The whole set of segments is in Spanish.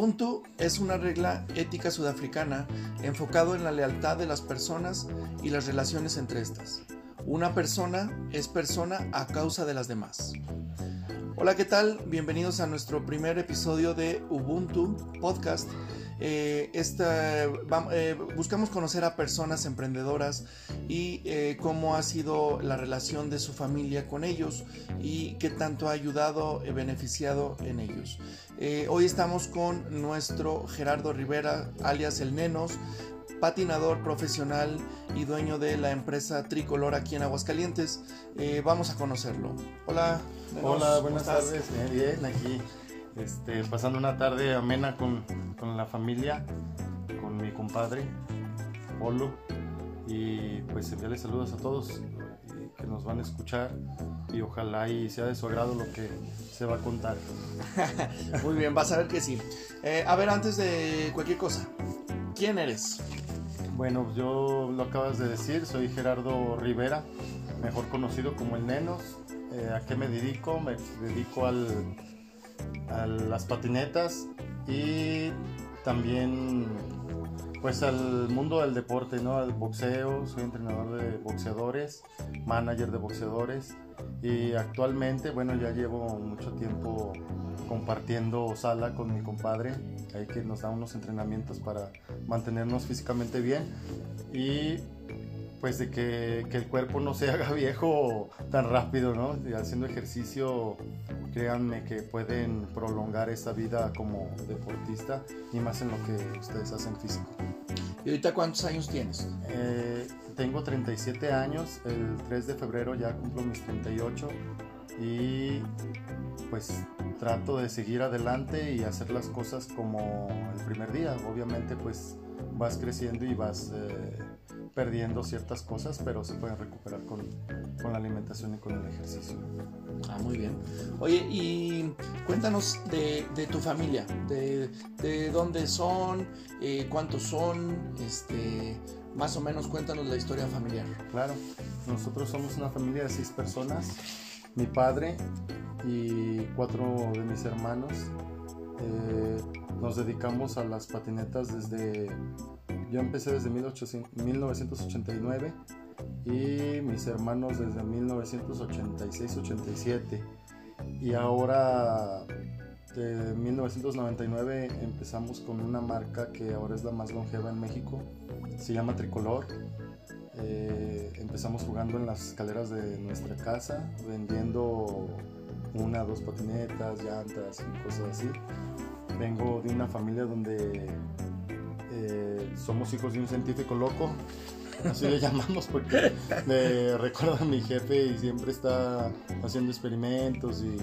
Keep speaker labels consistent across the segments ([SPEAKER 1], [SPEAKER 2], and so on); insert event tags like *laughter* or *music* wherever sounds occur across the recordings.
[SPEAKER 1] Ubuntu es una regla ética sudafricana enfocado en la lealtad de las personas y las relaciones entre estas. Una persona es persona a causa de las demás. Hola, ¿qué tal? Bienvenidos a nuestro primer episodio de Ubuntu Podcast. Eh, eh, buscamos conocer a personas emprendedoras y eh, cómo ha sido la relación de su familia con ellos y qué tanto ha ayudado y beneficiado en ellos. hoy estamos con nuestro Gerardo Rivera, alias El Nenos, patinador profesional y dueño de la empresa Tricolor aquí en Aguascalientes. vamos a conocerlo. Hola.
[SPEAKER 2] Hola, buenas tardes. Bien, aquí este, pasando una tarde amena con, la familia, con mi compadre, Polo. Y pues enviarles saludos a todos que nos van a escuchar y ojalá y sea de su agrado lo que se va a contar. *laughs*
[SPEAKER 1] Muy bien, vas a ver que sí. Eh, a ver, antes de cualquier cosa, ¿quién eres?
[SPEAKER 2] Bueno, yo lo acabas de decir, soy Gerardo Rivera, mejor conocido como el Nenos. Eh, ¿A qué me dedico? Me dedico al a las patinetas y también pues al mundo del deporte, ¿no? Al boxeo, soy entrenador de boxeadores, manager de boxeadores y actualmente, bueno, ya llevo mucho tiempo compartiendo sala con mi compadre, ahí que nos da unos entrenamientos para mantenernos físicamente bien y pues de que, que, el cuerpo no se haga *laughs* viejo tan rápido, ¿no? haciendo ejercicio, créanme que pueden prolongar esa vida como deportista y más en lo que ustedes hacen físico.
[SPEAKER 1] ¿Y ahorita cuántos años tienes?
[SPEAKER 2] Eh, tengo 37 años, el 3 de febrero ya cumplo mis 38 y pues trato de seguir adelante y hacer las cosas como el primer día. Obviamente pues vas creciendo y vas... Eh, perdiendo ciertas cosas, pero se pueden recuperar con, con, la alimentación y con el ejercicio.
[SPEAKER 1] Ah, muy bien. Oye, y cuéntanos de, de tu familia, de, de dónde son, eh, cuántos son, este, más o menos cuéntanos la historia familiar.
[SPEAKER 2] Claro, nosotros somos una familia de seis personas, mi padre y cuatro de mis hermanos. Eh, nos dedicamos a las patinetas desde yo empecé desde 1989 y mis hermanos desde 1986-87. Y ahora, de 1999, empezamos con una marca que ahora es la más longeva en México. Se llama Tricolor. Eh, empezamos jugando en las escaleras de nuestra casa, vendiendo una, dos patinetas, llantas y cosas así. Vengo de una familia donde eh, somos hijos de un científico loco, así le *laughs* llamamos porque me recuerda a mi jefe y siempre está haciendo experimentos y,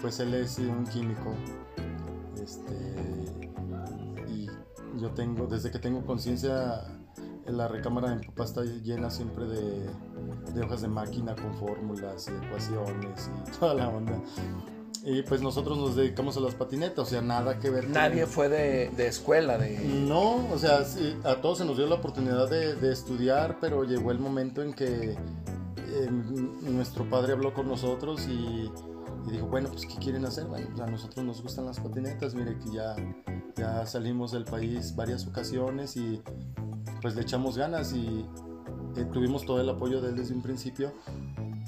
[SPEAKER 2] pues él es un químico. Este, y yo tengo, desde que tengo conciencia, la recámara de mi papá está llena siempre de, de hojas de máquina con fórmulas y ecuaciones y toda la onda. Y pues nosotros nos dedicamos a las patinetas, o sea, nada que ver.
[SPEAKER 1] Nadie fue de, de, escuela, de...
[SPEAKER 2] No, o sea, a todos se nos dio la oportunidad de, de estudiar, pero llegó el momento en que em, nuestro padre habló con nosotros y, y, dijo, bueno, pues ¿qué quieren hacer? Bueno, pues a nosotros nos gustan las patinetas, mire que ya, ya salimos del país varias ocasiones y pues le echamos ganas y eh, tuvimos todo el apoyo de él desde un principio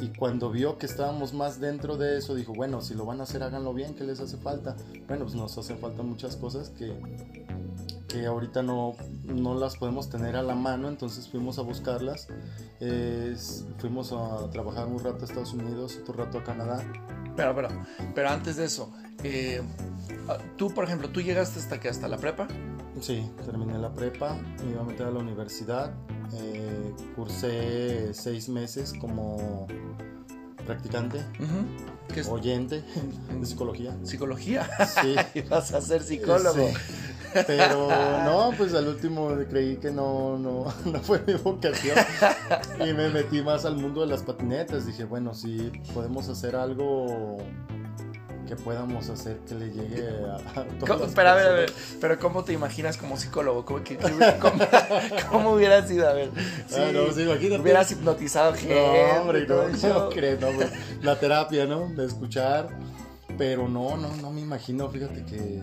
[SPEAKER 2] y cuando vio que estábamos más dentro de eso, dijo, bueno, si lo van a hacer, háganlo bien, ¿qué les hace falta? Bueno, pues nos hacen falta muchas cosas que, que ahorita no, no las podemos tener a la mano, entonces fuimos a buscarlas. fuimos a trabajar un rato a Estados Unidos, otro rato a Canadá.
[SPEAKER 1] Pero, pero, pero antes de eso, eh, tú, por ejemplo, ¿tú llegaste hasta que ¿Hasta la prepa?
[SPEAKER 2] Sí, terminé la prepa, me iba a meter a la universidad eh, cursé seis meses como practicante, oyente de psicología.
[SPEAKER 1] ¿Psicología? Sí. *laughs* vas a ser psicólogo.
[SPEAKER 2] Pero no, pues al último creí que no, no, *laughs* no fue mi vocación y me metí más al mundo de las patinetas. Dije, bueno, si podemos hacer algo que podamos hacer que le llegue a,
[SPEAKER 1] todas Pero a ver, a ver, pero ¿cómo te imaginas como psicólogo? ¿Cómo, cómo, hubiera sido? A ver,
[SPEAKER 2] ah, no, sí, imagínate.
[SPEAKER 1] Hubieras hipnotizado gente.
[SPEAKER 2] No, hombre, no, no crees, no, La terapia, ¿no? De escuchar Pero no, no, no me imagino, fíjate que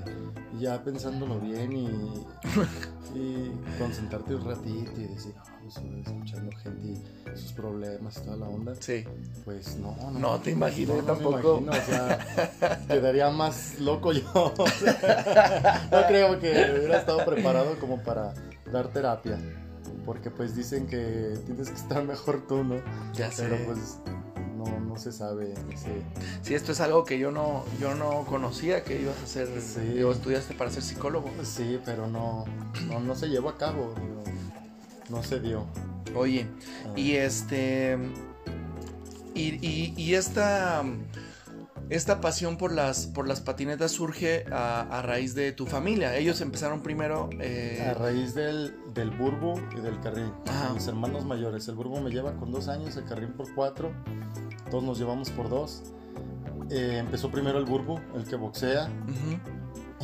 [SPEAKER 2] ya pensándolo bien y, y concentrarte un ratito y decir, "Ah, pues, escuchando gente y sus problemas y toda la onda,
[SPEAKER 1] Sí.
[SPEAKER 2] pues no, no.
[SPEAKER 1] No te imagino,
[SPEAKER 2] no,
[SPEAKER 1] yo
[SPEAKER 2] no me
[SPEAKER 1] tampoco.
[SPEAKER 2] imagino, o sea, *laughs* quedaría más loco yo. o *laughs* sea, no creo que hubiera estado preparado como para dar terapia. Porque pues dicen que tienes que estar mejor tú, ¿no?
[SPEAKER 1] Ya sé.
[SPEAKER 2] Pero pues no, no se sabe ese...
[SPEAKER 1] Sí, esto es algo que yo no, yo no conocía que ibas a hacer,
[SPEAKER 2] Sí.
[SPEAKER 1] o estudiaste para ser psicólogo.
[SPEAKER 2] Sí, pero no, no, no se llevó a cabo, digo, no se dio.
[SPEAKER 1] Oye,
[SPEAKER 2] Ah,
[SPEAKER 1] y este, y, y- y esta, esta pasión por las, por las patinetas surge a, a raíz de tu familia. Ellos empezaron primero, eh,
[SPEAKER 2] A raíz del, del burbo y del carrín.
[SPEAKER 1] Ajá.
[SPEAKER 2] Mis hermanos mayores. El burbo me lleva con dos años, el carrín por cuatro. Todos nos llevamos por dos. Eh, empezó primero el burbo, el que boxea,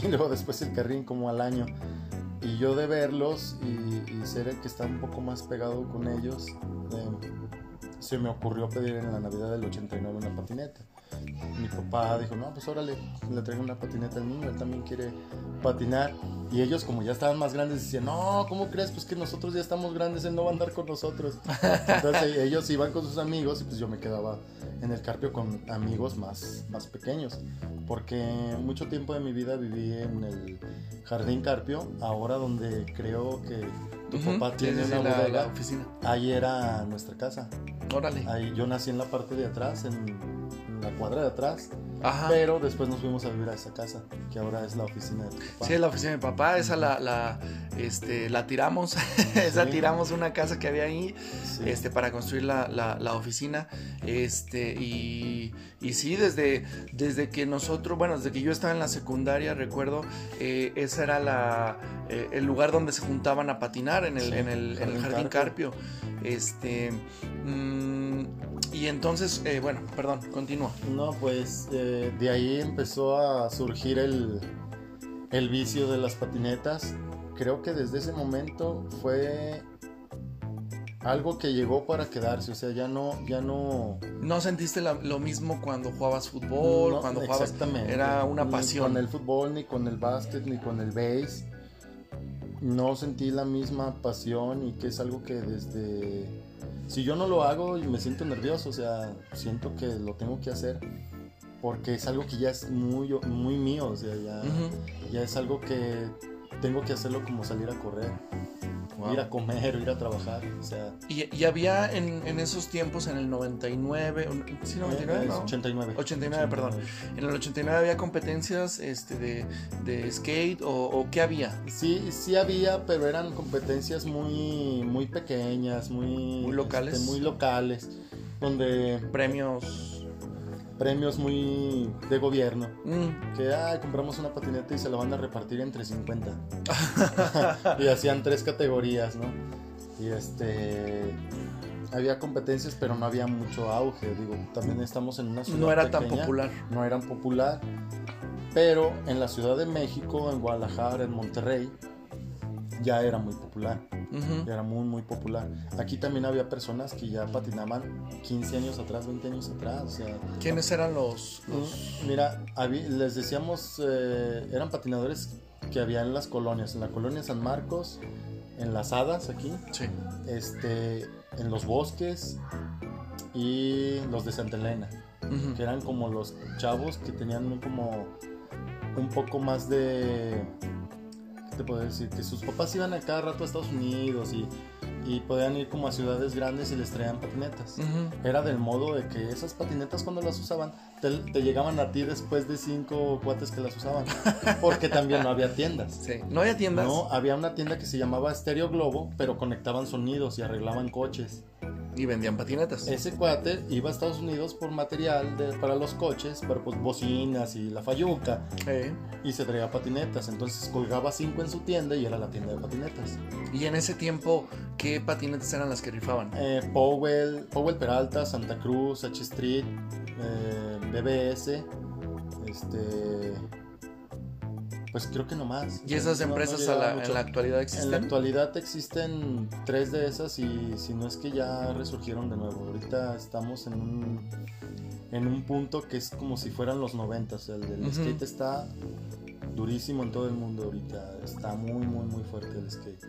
[SPEAKER 2] y luego después el carrín como al año. Y yo de verlos y, y ser el que está un poco más pegado con ellos, eh, se me ocurrió pedir en la Navidad del 89 una patineta. Mi papá dijo, no, pues órale, le traigo una patineta al niño, él también quiere patinar. Y ellos como ya estaban más grandes decían, no, ¿cómo crees? Pues que nosotros ya estamos grandes, él no va a andar con nosotros. Entonces *laughs* ellos iban con sus amigos y pues yo me quedaba en el carpio con amigos más, más pequeños. Porque mucho tiempo de mi vida viví en el Jardín Carpio, ahora donde creo que tu papá tiene una
[SPEAKER 1] la,
[SPEAKER 2] bodega.
[SPEAKER 1] la oficina.
[SPEAKER 2] Ahí era nuestra casa.
[SPEAKER 1] Órale.
[SPEAKER 2] Ahí yo nací en la parte de atrás, en la cuadra de atrás,
[SPEAKER 1] Ajá.
[SPEAKER 2] pero después nos fuimos a vivir a esa casa, que ahora es la oficina de tu papá.
[SPEAKER 1] Sí, es la oficina de mi papá, esa la, la, este, la tiramos, *laughs* esa tiramos una casa que había ahí,
[SPEAKER 2] Sí.
[SPEAKER 1] este, para construir la, la- la oficina, este, y, y sí, desde, desde que nosotros, bueno, desde que yo estaba en la secundaria, recuerdo, eh, ese era la, eh, el lugar donde se juntaban a patinar, en el,
[SPEAKER 2] Sí,
[SPEAKER 1] en el, en el
[SPEAKER 2] Jardín
[SPEAKER 1] Jardín Carpio, este, mm, y entonces, eh, bueno, perdón, continúa.
[SPEAKER 2] No, pues eh, de ahí empezó a surgir el, el vicio de las patinetas. Creo que desde ese momento fue algo que llegó para quedarse, o sea, ya no, ya no...
[SPEAKER 1] ¿No sentiste la- lo mismo cuando jugabas fútbol,
[SPEAKER 2] no,
[SPEAKER 1] cuando jugabas
[SPEAKER 2] exactamente.
[SPEAKER 1] Era una
[SPEAKER 2] Ni
[SPEAKER 1] pasión.
[SPEAKER 2] con el fútbol, ni con el básquet, ni con el base. No sentí la misma pasión y que es algo que desde... Si yo no lo hago y me siento nervioso, o sea, siento que lo tengo que hacer porque es algo que ya es muy, muy mío, o sea, ya,
[SPEAKER 1] Ujú.
[SPEAKER 2] ya es algo que tengo que hacerlo como salir a correr,
[SPEAKER 1] Wow.
[SPEAKER 2] ir a comer, ir a trabajar, o sea,
[SPEAKER 1] Y, y había en, en esos tiempos, en el 99, un- ¿sí 99?
[SPEAKER 2] es
[SPEAKER 1] No.
[SPEAKER 2] 89.
[SPEAKER 1] 89, perdón. En el 89 había competencias este, de, de skate o, o qué había?
[SPEAKER 2] Sí, sí había, pero eran competencias muy, muy pequeñas, muy,
[SPEAKER 1] Muy locales.
[SPEAKER 2] este, muy locales, donde
[SPEAKER 1] Premios.
[SPEAKER 2] Premios muy de gobierno,
[SPEAKER 1] Mm,
[SPEAKER 2] que ay, compramos una patineta y se la van a repartir entre 50. *laughs* *laughs* y hacían tres categorías, ¿no? Y este había competencias, pero no había mucho auge, digo, también estamos en una ciudad
[SPEAKER 1] no era tan popular.
[SPEAKER 2] no eran popular, pero en la Ciudad de México, en Guadalajara, en Monterrey, ya era muy popular, Ya era muy, muy popular. Aquí también había personas que ya patinaban 15 años atrás, 20 años atrás, o sea...
[SPEAKER 1] ¿Quiénes eran los...? los...
[SPEAKER 2] Mira, les decíamos, eh, eran patinadores que había en las colonias, en la colonia San Marcos, en las Hadas aquí,
[SPEAKER 1] Sí.
[SPEAKER 2] este, en los bosques y los de Santa Elena, que eran como los chavos que tenían un- como un poco más de, ¿qué te puedo decir? Que sus papás iban a cada rato a Estados Unidos y, y podían ir como a ciudades grandes y les traían patinetas.
[SPEAKER 1] Ujú.
[SPEAKER 2] Era del modo de que esas patinetas cuando las usaban te, te llegaban a ti después de cinco cuates que las usaban. *laughs* Porque también no había tiendas.
[SPEAKER 1] Sí. ¿No había tiendas?
[SPEAKER 2] No, había una tienda que se llamaba Stereo Globo, pero conectaban sonidos y arreglaban coches.
[SPEAKER 1] Y vendían patinetas.
[SPEAKER 2] Ese cuate iba a Estados Unidos por material de- para los coches, pero pues bocinas y la fayuca,
[SPEAKER 1] Eh,
[SPEAKER 2] y se traía patinetas. Entonces colgaba cinco en su tienda y era la tienda de patinetas.
[SPEAKER 1] Y en ese tiempo, ¿qué patinetas eran las que rifaban?
[SPEAKER 2] Eh, Powell, Powell Peralta, Santa Cruz, H Street, eh, BBS, este, pues creo que no más.
[SPEAKER 1] ¿Y esas
[SPEAKER 2] No- no
[SPEAKER 1] empresas a la- en la actualidad
[SPEAKER 2] En la
[SPEAKER 1] existen?
[SPEAKER 2] actualidad existen tres de esas y si no es que ya resurgieron de nuevo. Ahorita estamos en un, en un punto que es como si fueran los 90. O sea, el, el
[SPEAKER 1] Ujú.
[SPEAKER 2] skate está durísimo en todo el mundo ahorita. Está muy, muy, muy fuerte el skate.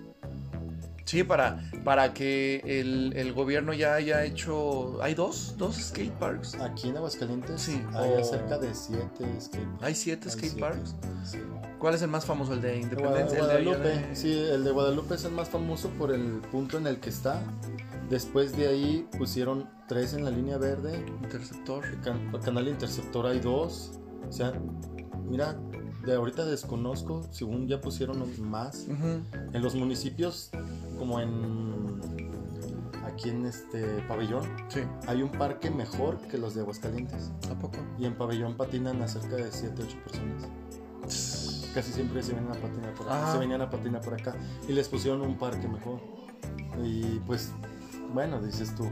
[SPEAKER 1] Sí, para, para que el, el gobierno ya haya hecho... ¿Hay dos? ¿Dos skate parks?
[SPEAKER 2] Aquí en Aguascalientes
[SPEAKER 1] Sí,
[SPEAKER 2] hay
[SPEAKER 1] o-
[SPEAKER 2] cerca de 7 skate parks.
[SPEAKER 1] ¿Hay siete
[SPEAKER 2] Hay
[SPEAKER 1] skate
[SPEAKER 2] siete,
[SPEAKER 1] parks?
[SPEAKER 2] sí.
[SPEAKER 1] ¿Cuál es el más famoso? ¿El de
[SPEAKER 2] De
[SPEAKER 1] Independencia?
[SPEAKER 2] Guada-
[SPEAKER 1] ¿El
[SPEAKER 2] Guadalupe,
[SPEAKER 1] de-
[SPEAKER 2] sí, el de Guadalupe es el más famoso por el punto en el que está. Después de ahí pusieron tres en la línea verde.
[SPEAKER 1] Interceptor.
[SPEAKER 2] Can- canal Interceptor hay dos. O sea, mira, de ahorita desconozco, según ya pusieron más. En los municipios, como en aquí en este pabellón,
[SPEAKER 1] Sí,
[SPEAKER 2] hay un parque mejor que los de Aguascalientes.
[SPEAKER 1] ¿a poco?
[SPEAKER 2] Y en pabellón patinan a cerca de 7, 8 personas. Casi siempre se venían a patinar por acá. Se venían a patinar por acá. Y les pusieron un parque mejor. Y pues, bueno, dices tú,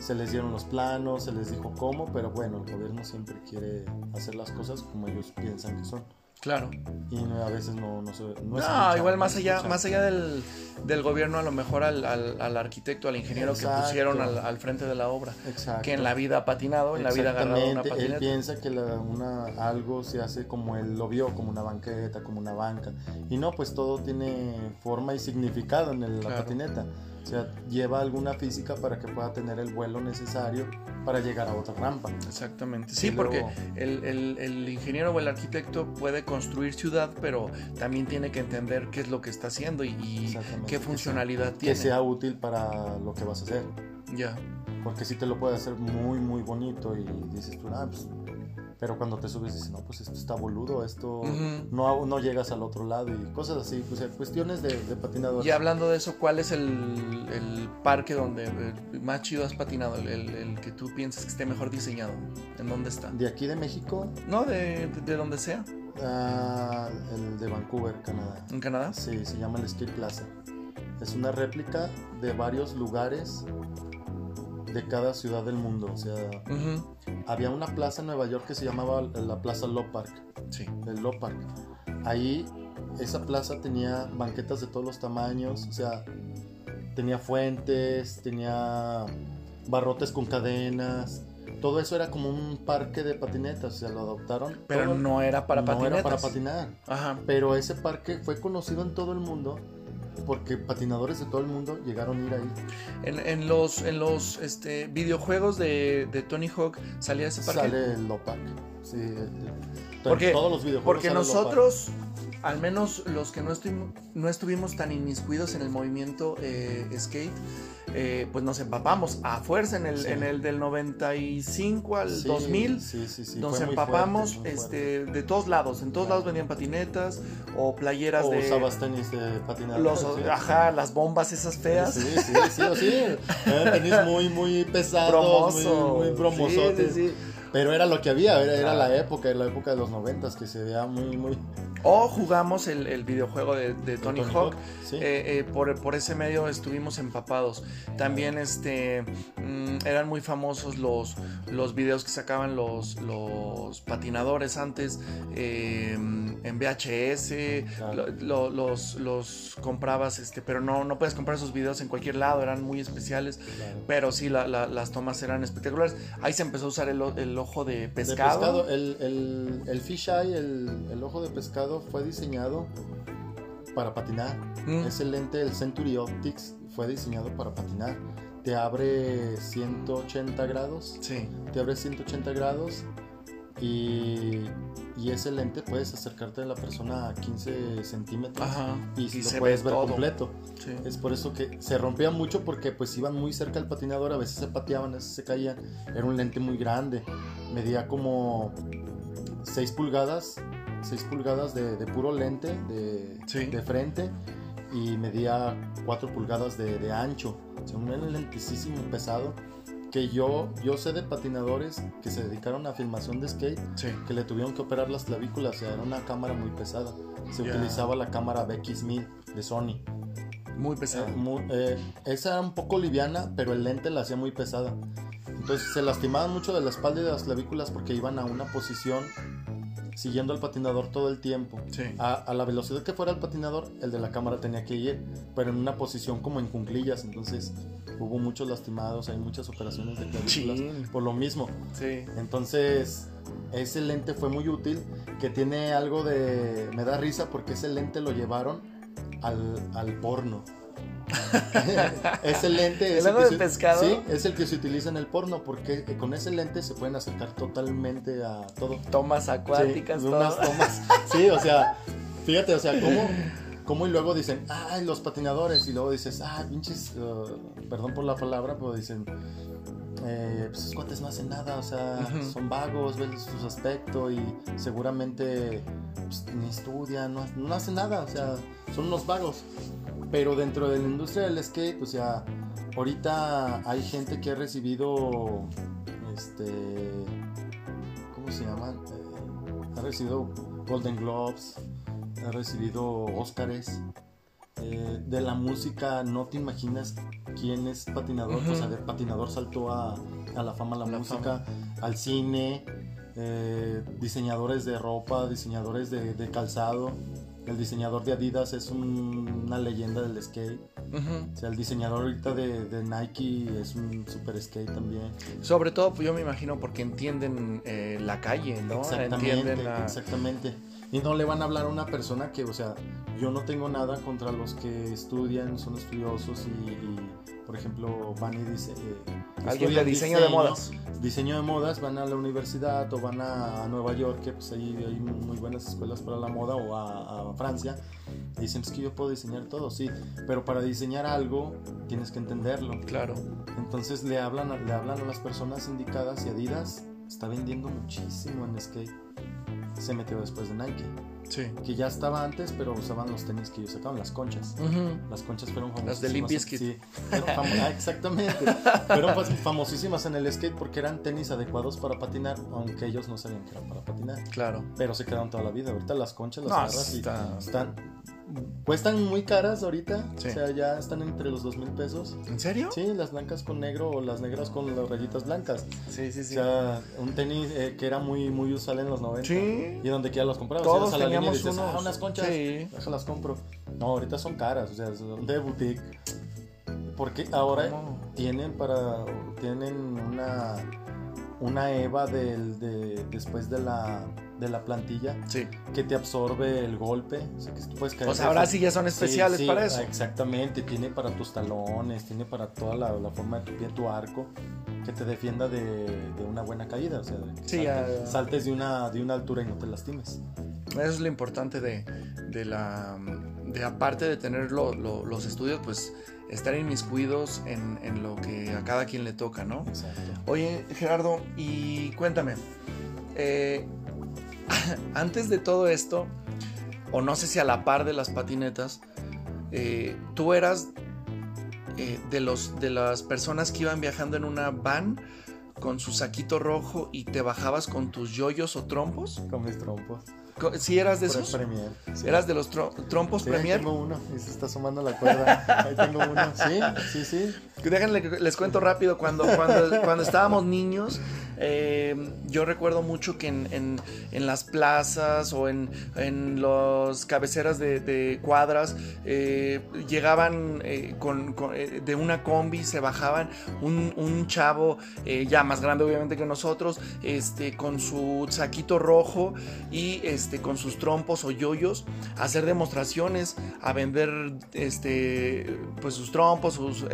[SPEAKER 2] se les dieron los planos, se les dijo cómo, pero bueno, el gobierno siempre quiere hacer las cosas como ellos piensan que son.
[SPEAKER 1] Claro.
[SPEAKER 2] Y no- a veces no, no se no,
[SPEAKER 1] igual
[SPEAKER 2] no
[SPEAKER 1] más allá, más allá del, del gobierno, a lo mejor al, al- al arquitecto, al ingeniero que pusieron al, al frente de la obra,
[SPEAKER 2] Exacto.
[SPEAKER 1] que en la vida ha patinado, en la vida ha agarrado una
[SPEAKER 2] Exactamente, él
[SPEAKER 1] patineta.
[SPEAKER 2] piensa que la- una, algo se hace como él lo vio, como una banqueta, como una banca. Y no, pues todo tiene forma y significado en el- la patineta. O sea, lleva alguna física para que pueda tener el vuelo necesario para llegar a otra rampa.
[SPEAKER 1] Exactamente. Sí, porque el, el- el ingeniero o el arquitecto puede construir ciudad, pero también tiene que entender qué es lo que está haciendo y, qué
[SPEAKER 2] que
[SPEAKER 1] funcionalidad
[SPEAKER 2] Que
[SPEAKER 1] tiene.
[SPEAKER 2] sea útil para lo que vas a hacer.
[SPEAKER 1] Ya.
[SPEAKER 2] Porque si te lo puede hacer muy, muy bonito y dices tú, ah, pues... Pero cuando te subes dices, no, pues esto está boludo, esto no, no llegas al otro lado y cosas así. O sea, cuestiones de, de patinadores.
[SPEAKER 1] Y hablando de eso, ¿cuál es el, el parque donde eh, más chido has patinado? El, el- el que tú piensas que esté mejor diseñado. ¿En dónde está?
[SPEAKER 2] De aquí de México,
[SPEAKER 1] No, de, de, de donde sea.
[SPEAKER 2] ah, el de Vancouver, Canadá.
[SPEAKER 1] ¿En Canadá?
[SPEAKER 2] Sí, se llama el Skate Plaza. Es una réplica de varios lugares de cada ciudad del mundo. O sea, había una plaza en Nueva York que se llamaba la Plaza Law Park.
[SPEAKER 1] Sí.
[SPEAKER 2] El Law Park. Ahí, esa plaza tenía banquetas de todos los tamaños. O sea, tenía fuentes, tenía barrotes con cadenas. Todo eso era como un parque de patinetas. O sea, lo adoptaron.
[SPEAKER 1] Pero
[SPEAKER 2] todo-
[SPEAKER 1] no era para
[SPEAKER 2] no
[SPEAKER 1] patinetas.
[SPEAKER 2] era para patinar.
[SPEAKER 1] Ajá.
[SPEAKER 2] Pero ese parque fue conocido en todo el mundo porque patinadores de todo el mundo llegaron a ir ahí.
[SPEAKER 1] En, en los, en los este, videojuegos de, de Tony Hawk salía ese parque.
[SPEAKER 2] Sale el Low Park. Sí,
[SPEAKER 1] Porque-
[SPEAKER 2] todos los videojuegos.
[SPEAKER 1] Porque nosotros, al menos los que no, estuvimos, no estuvimos tan inmiscuidos en el movimiento eh, skate, eh, pues nos empapamos a fuerza en el,
[SPEAKER 2] Sí.
[SPEAKER 1] en el del 95 al
[SPEAKER 2] Sí,
[SPEAKER 1] 2000.
[SPEAKER 2] Sí, sí, sí.
[SPEAKER 1] Nos empapamos
[SPEAKER 2] fuerte,
[SPEAKER 1] este, de todos lados. En todos
[SPEAKER 2] Claro.
[SPEAKER 1] lados vendían patinetas o playeras
[SPEAKER 2] O
[SPEAKER 1] de.
[SPEAKER 2] usabas tenis de patinador.
[SPEAKER 1] los. Ajá, las bombas esas feas.
[SPEAKER 2] Sí, sí, sí, sí. *laughs* Eran tenis muy, muy pesados,
[SPEAKER 1] Bromoso.
[SPEAKER 2] muy, muy bromosotes. Pero era lo que había, era, era la época, la época de los noventas que se veía muy, muy...
[SPEAKER 1] O jugamos el, el videojuego de, de Tony, Hawk.
[SPEAKER 2] Sí.
[SPEAKER 1] Eh, eh, por, por ese medio estuvimos empapados. También este mm, eran muy famosos los, los videos que sacaban los, los patinadores antes eh, en VHS.
[SPEAKER 2] Claro.
[SPEAKER 1] Lo- lo- los, los comprabas, este, pero no, no puedes comprar esos videos en cualquier lado, eran muy especiales.
[SPEAKER 2] Claro.
[SPEAKER 1] Pero sí, la- la- las tomas eran espectaculares. Ahí se empezó a usar el, el ojo de
[SPEAKER 2] De
[SPEAKER 1] pescado.
[SPEAKER 2] El, el, el fisheye, el, el ojo de pescado, fue diseñado para patinar.
[SPEAKER 1] Mm.
[SPEAKER 2] Ese lente, el Century Optics, fue diseñado para patinar. Te abre 180 grados.
[SPEAKER 1] Sí,
[SPEAKER 2] Te abre 180 grados. Y, y ese lente puedes acercarte a la persona a 15 centímetros.
[SPEAKER 1] ajá.
[SPEAKER 2] Y,
[SPEAKER 1] Y
[SPEAKER 2] lo
[SPEAKER 1] se
[SPEAKER 2] puedes
[SPEAKER 1] ve
[SPEAKER 2] ver
[SPEAKER 1] todo.
[SPEAKER 2] completo.
[SPEAKER 1] Sí.
[SPEAKER 2] Es por eso que se rompía mucho porque pues iban muy cerca al patinador, a veces se pateaban, a veces se caían. Era un lente muy grande, medía como 6 pulgadas, 6 pulgadas de, de puro lente de,
[SPEAKER 1] Sí.
[SPEAKER 2] de frente y medía 4 pulgadas de, de ancho. O sea, un lentecísimo pesado que yo, yo sé de patinadores que se dedicaron a filmación de skate
[SPEAKER 1] Sí.
[SPEAKER 2] que le tuvieron que operar las clavículas, o sea, era una cámara muy pesada. Se utilizaba la cámara BX1000 de Sony.
[SPEAKER 1] Muy pesado.
[SPEAKER 2] Eh, eh, esa era un poco liviana, pero el lente la hacía muy pesada. Entonces se lastimaban mucho de la espalda y de las clavículas porque iban a una posición siguiendo al patinador todo el tiempo.
[SPEAKER 1] Sí.
[SPEAKER 2] A, a la velocidad que fuera el patinador, el de la cámara tenía que ir, pero en una posición como en cunclillas, entonces hubo muchos lastimados, hay muchas operaciones de clavículas
[SPEAKER 1] Chin.
[SPEAKER 2] por lo mismo.
[SPEAKER 1] Sí.
[SPEAKER 2] Entonces, ese lente fue muy útil, que tiene algo de... Me da risa porque ese lente lo llevaron al, al porno. *laughs* ese lente es
[SPEAKER 1] ¿El
[SPEAKER 2] el, que
[SPEAKER 1] de
[SPEAKER 2] se,
[SPEAKER 1] pescado?
[SPEAKER 2] sí, es el que se utiliza en el porno porque con ese lente se pueden acercar totalmente a todo.
[SPEAKER 1] Tomas acuáticas,
[SPEAKER 2] Sí,
[SPEAKER 1] todo.
[SPEAKER 2] unas tomas. *laughs* Sí, o sea, fíjate, o sea, cómo, cómo y luego dicen, ay, los patinadores, y luego dices, ah, pinches, uh, perdón por la palabra, pero dicen, eh, pues esos cuates no hacen nada, o sea, son vagos, ven su aspecto y seguramente pues, ni estudian, no, no hacen nada, o sea, son unos vagos. Pero dentro de la industria del skate, o sea, ahorita hay gente que ha recibido, este, ¿cómo se llaman? Eh, ha recibido Golden Globes, ha recibido Óscares. Eh, de la música no te imaginas quién es patinador, pues a
[SPEAKER 1] Ujú.
[SPEAKER 2] ver, patinador saltó a, a la fama la,
[SPEAKER 1] La
[SPEAKER 2] música, al cine, eh, diseñadores de ropa, diseñadores de, de calzado. El diseñador de Adidas es un- una leyenda del skate.
[SPEAKER 1] Ujú.
[SPEAKER 2] O sea, el diseñador ahorita de, de Nike es un super skate también.
[SPEAKER 1] Sobre todo, pues, yo me imagino porque entienden eh, la calle, ¿no?
[SPEAKER 2] Exactamente,
[SPEAKER 1] Entienden la...
[SPEAKER 2] exactamente. Y no le van a hablar a una persona que, o sea, yo no tengo nada contra los que estudian, son estudiosos y, y, por ejemplo, van y dice... eh,
[SPEAKER 1] Alguien de diseño de modas.
[SPEAKER 2] Diseño de modas, van a la universidad o van a, a Nueva York, que pues ahí hay muy buenas escuelas para la moda, o a, a Francia. Y dicen, es que yo puedo diseñar todo, sí, pero para diseñar algo tienes que entenderlo.
[SPEAKER 1] Claro.
[SPEAKER 2] Entonces le hablan, le hablan a las personas indicadas y Adidas está vendiendo muchísimo en skate. Se metió después de Nike,
[SPEAKER 1] Sí.
[SPEAKER 2] que ya estaba antes, pero usaban los tenis que ellos sacaban, las conchas. Las conchas fueron famosísimas.
[SPEAKER 1] Las de Limp Bizkit.
[SPEAKER 2] Sí, *laughs* ah, exactamente. Fueron famosísimas en el skate porque eran tenis adecuados para patinar, aunque ellos no sabían que eran para patinar.
[SPEAKER 1] Claro.
[SPEAKER 2] Pero se quedaron toda la vida. Ahorita las conchas las
[SPEAKER 1] No,
[SPEAKER 2] agarras y
[SPEAKER 1] está-
[SPEAKER 2] están. Cuestan muy caras ahorita.
[SPEAKER 1] Sí.
[SPEAKER 2] O sea, ya están entre los dos mil pesos.
[SPEAKER 1] ¿En serio?
[SPEAKER 2] Sí, las blancas con negro o las negras con las rayitas blancas.
[SPEAKER 1] Sí, sí,
[SPEAKER 2] O
[SPEAKER 1] sí.
[SPEAKER 2] sea, un tenis eh, que era muy, muy usual en los 90.
[SPEAKER 1] Sí.
[SPEAKER 2] Y donde quiera los comprabas.
[SPEAKER 1] Todos
[SPEAKER 2] a la
[SPEAKER 1] teníamos
[SPEAKER 2] dices,
[SPEAKER 1] unos.
[SPEAKER 2] "Ah, unas conchas.
[SPEAKER 1] Sí.
[SPEAKER 2] Déjalas compro. No, ahorita son caras, o sea, son de boutique. Porque ahora
[SPEAKER 1] ¿Cómo?
[SPEAKER 2] tienen para. Tienen una. Una EVA del, de, después de la, de la plantilla
[SPEAKER 1] Sí.
[SPEAKER 2] que te absorbe el golpe. O sea, que tú puedes caer
[SPEAKER 1] O sea, ahora sí ya son
[SPEAKER 2] Sí,
[SPEAKER 1] especiales
[SPEAKER 2] sí,
[SPEAKER 1] para eso.
[SPEAKER 2] Exactamente, tiene para tus talones, tiene para toda la, la forma de tu pie, tu arco, que te defienda de, de una buena caída, o sea, que
[SPEAKER 1] Sí, ya-
[SPEAKER 2] saltes de una, de una altura y no te lastimes.
[SPEAKER 1] Eso es lo importante de, de la. de aparte de tener lo- lo- los estudios, pues estar inmiscuidos en, en lo que a cada quien le toca, ¿no?
[SPEAKER 2] Exacto.
[SPEAKER 1] Oye, Gerardo, y cuéntame, eh, *coughs* antes de todo esto, o no sé si a la par de las patinetas, eh, tú eras eh, de, los, de las personas que iban viajando en una van con su saquito rojo y te bajabas con tus yoyos o trompos.
[SPEAKER 2] Con mis trompos.
[SPEAKER 1] ¿Sí eras de esos?
[SPEAKER 2] Premier. sí.
[SPEAKER 1] ¿Eras de los tro- trompos
[SPEAKER 2] Sí, ahí
[SPEAKER 1] Premier?
[SPEAKER 2] tengo uno y se está sumando la cuerda. Ahí tengo uno. Sí, sí, sí.
[SPEAKER 1] Déjenle que les cuento rápido, cuando, cuando, cuando estábamos niños, eh, yo recuerdo mucho que en, en- las plazas o en, en las cabeceras de, cuadras eh, llegaban eh, con, de una combi, se bajaban un, un chavo ya más grande obviamente que nosotros, este, con su saquito rojo y este, con sus trompos o yoyos a hacer demostraciones, a vender este, pues sus trompos, sus,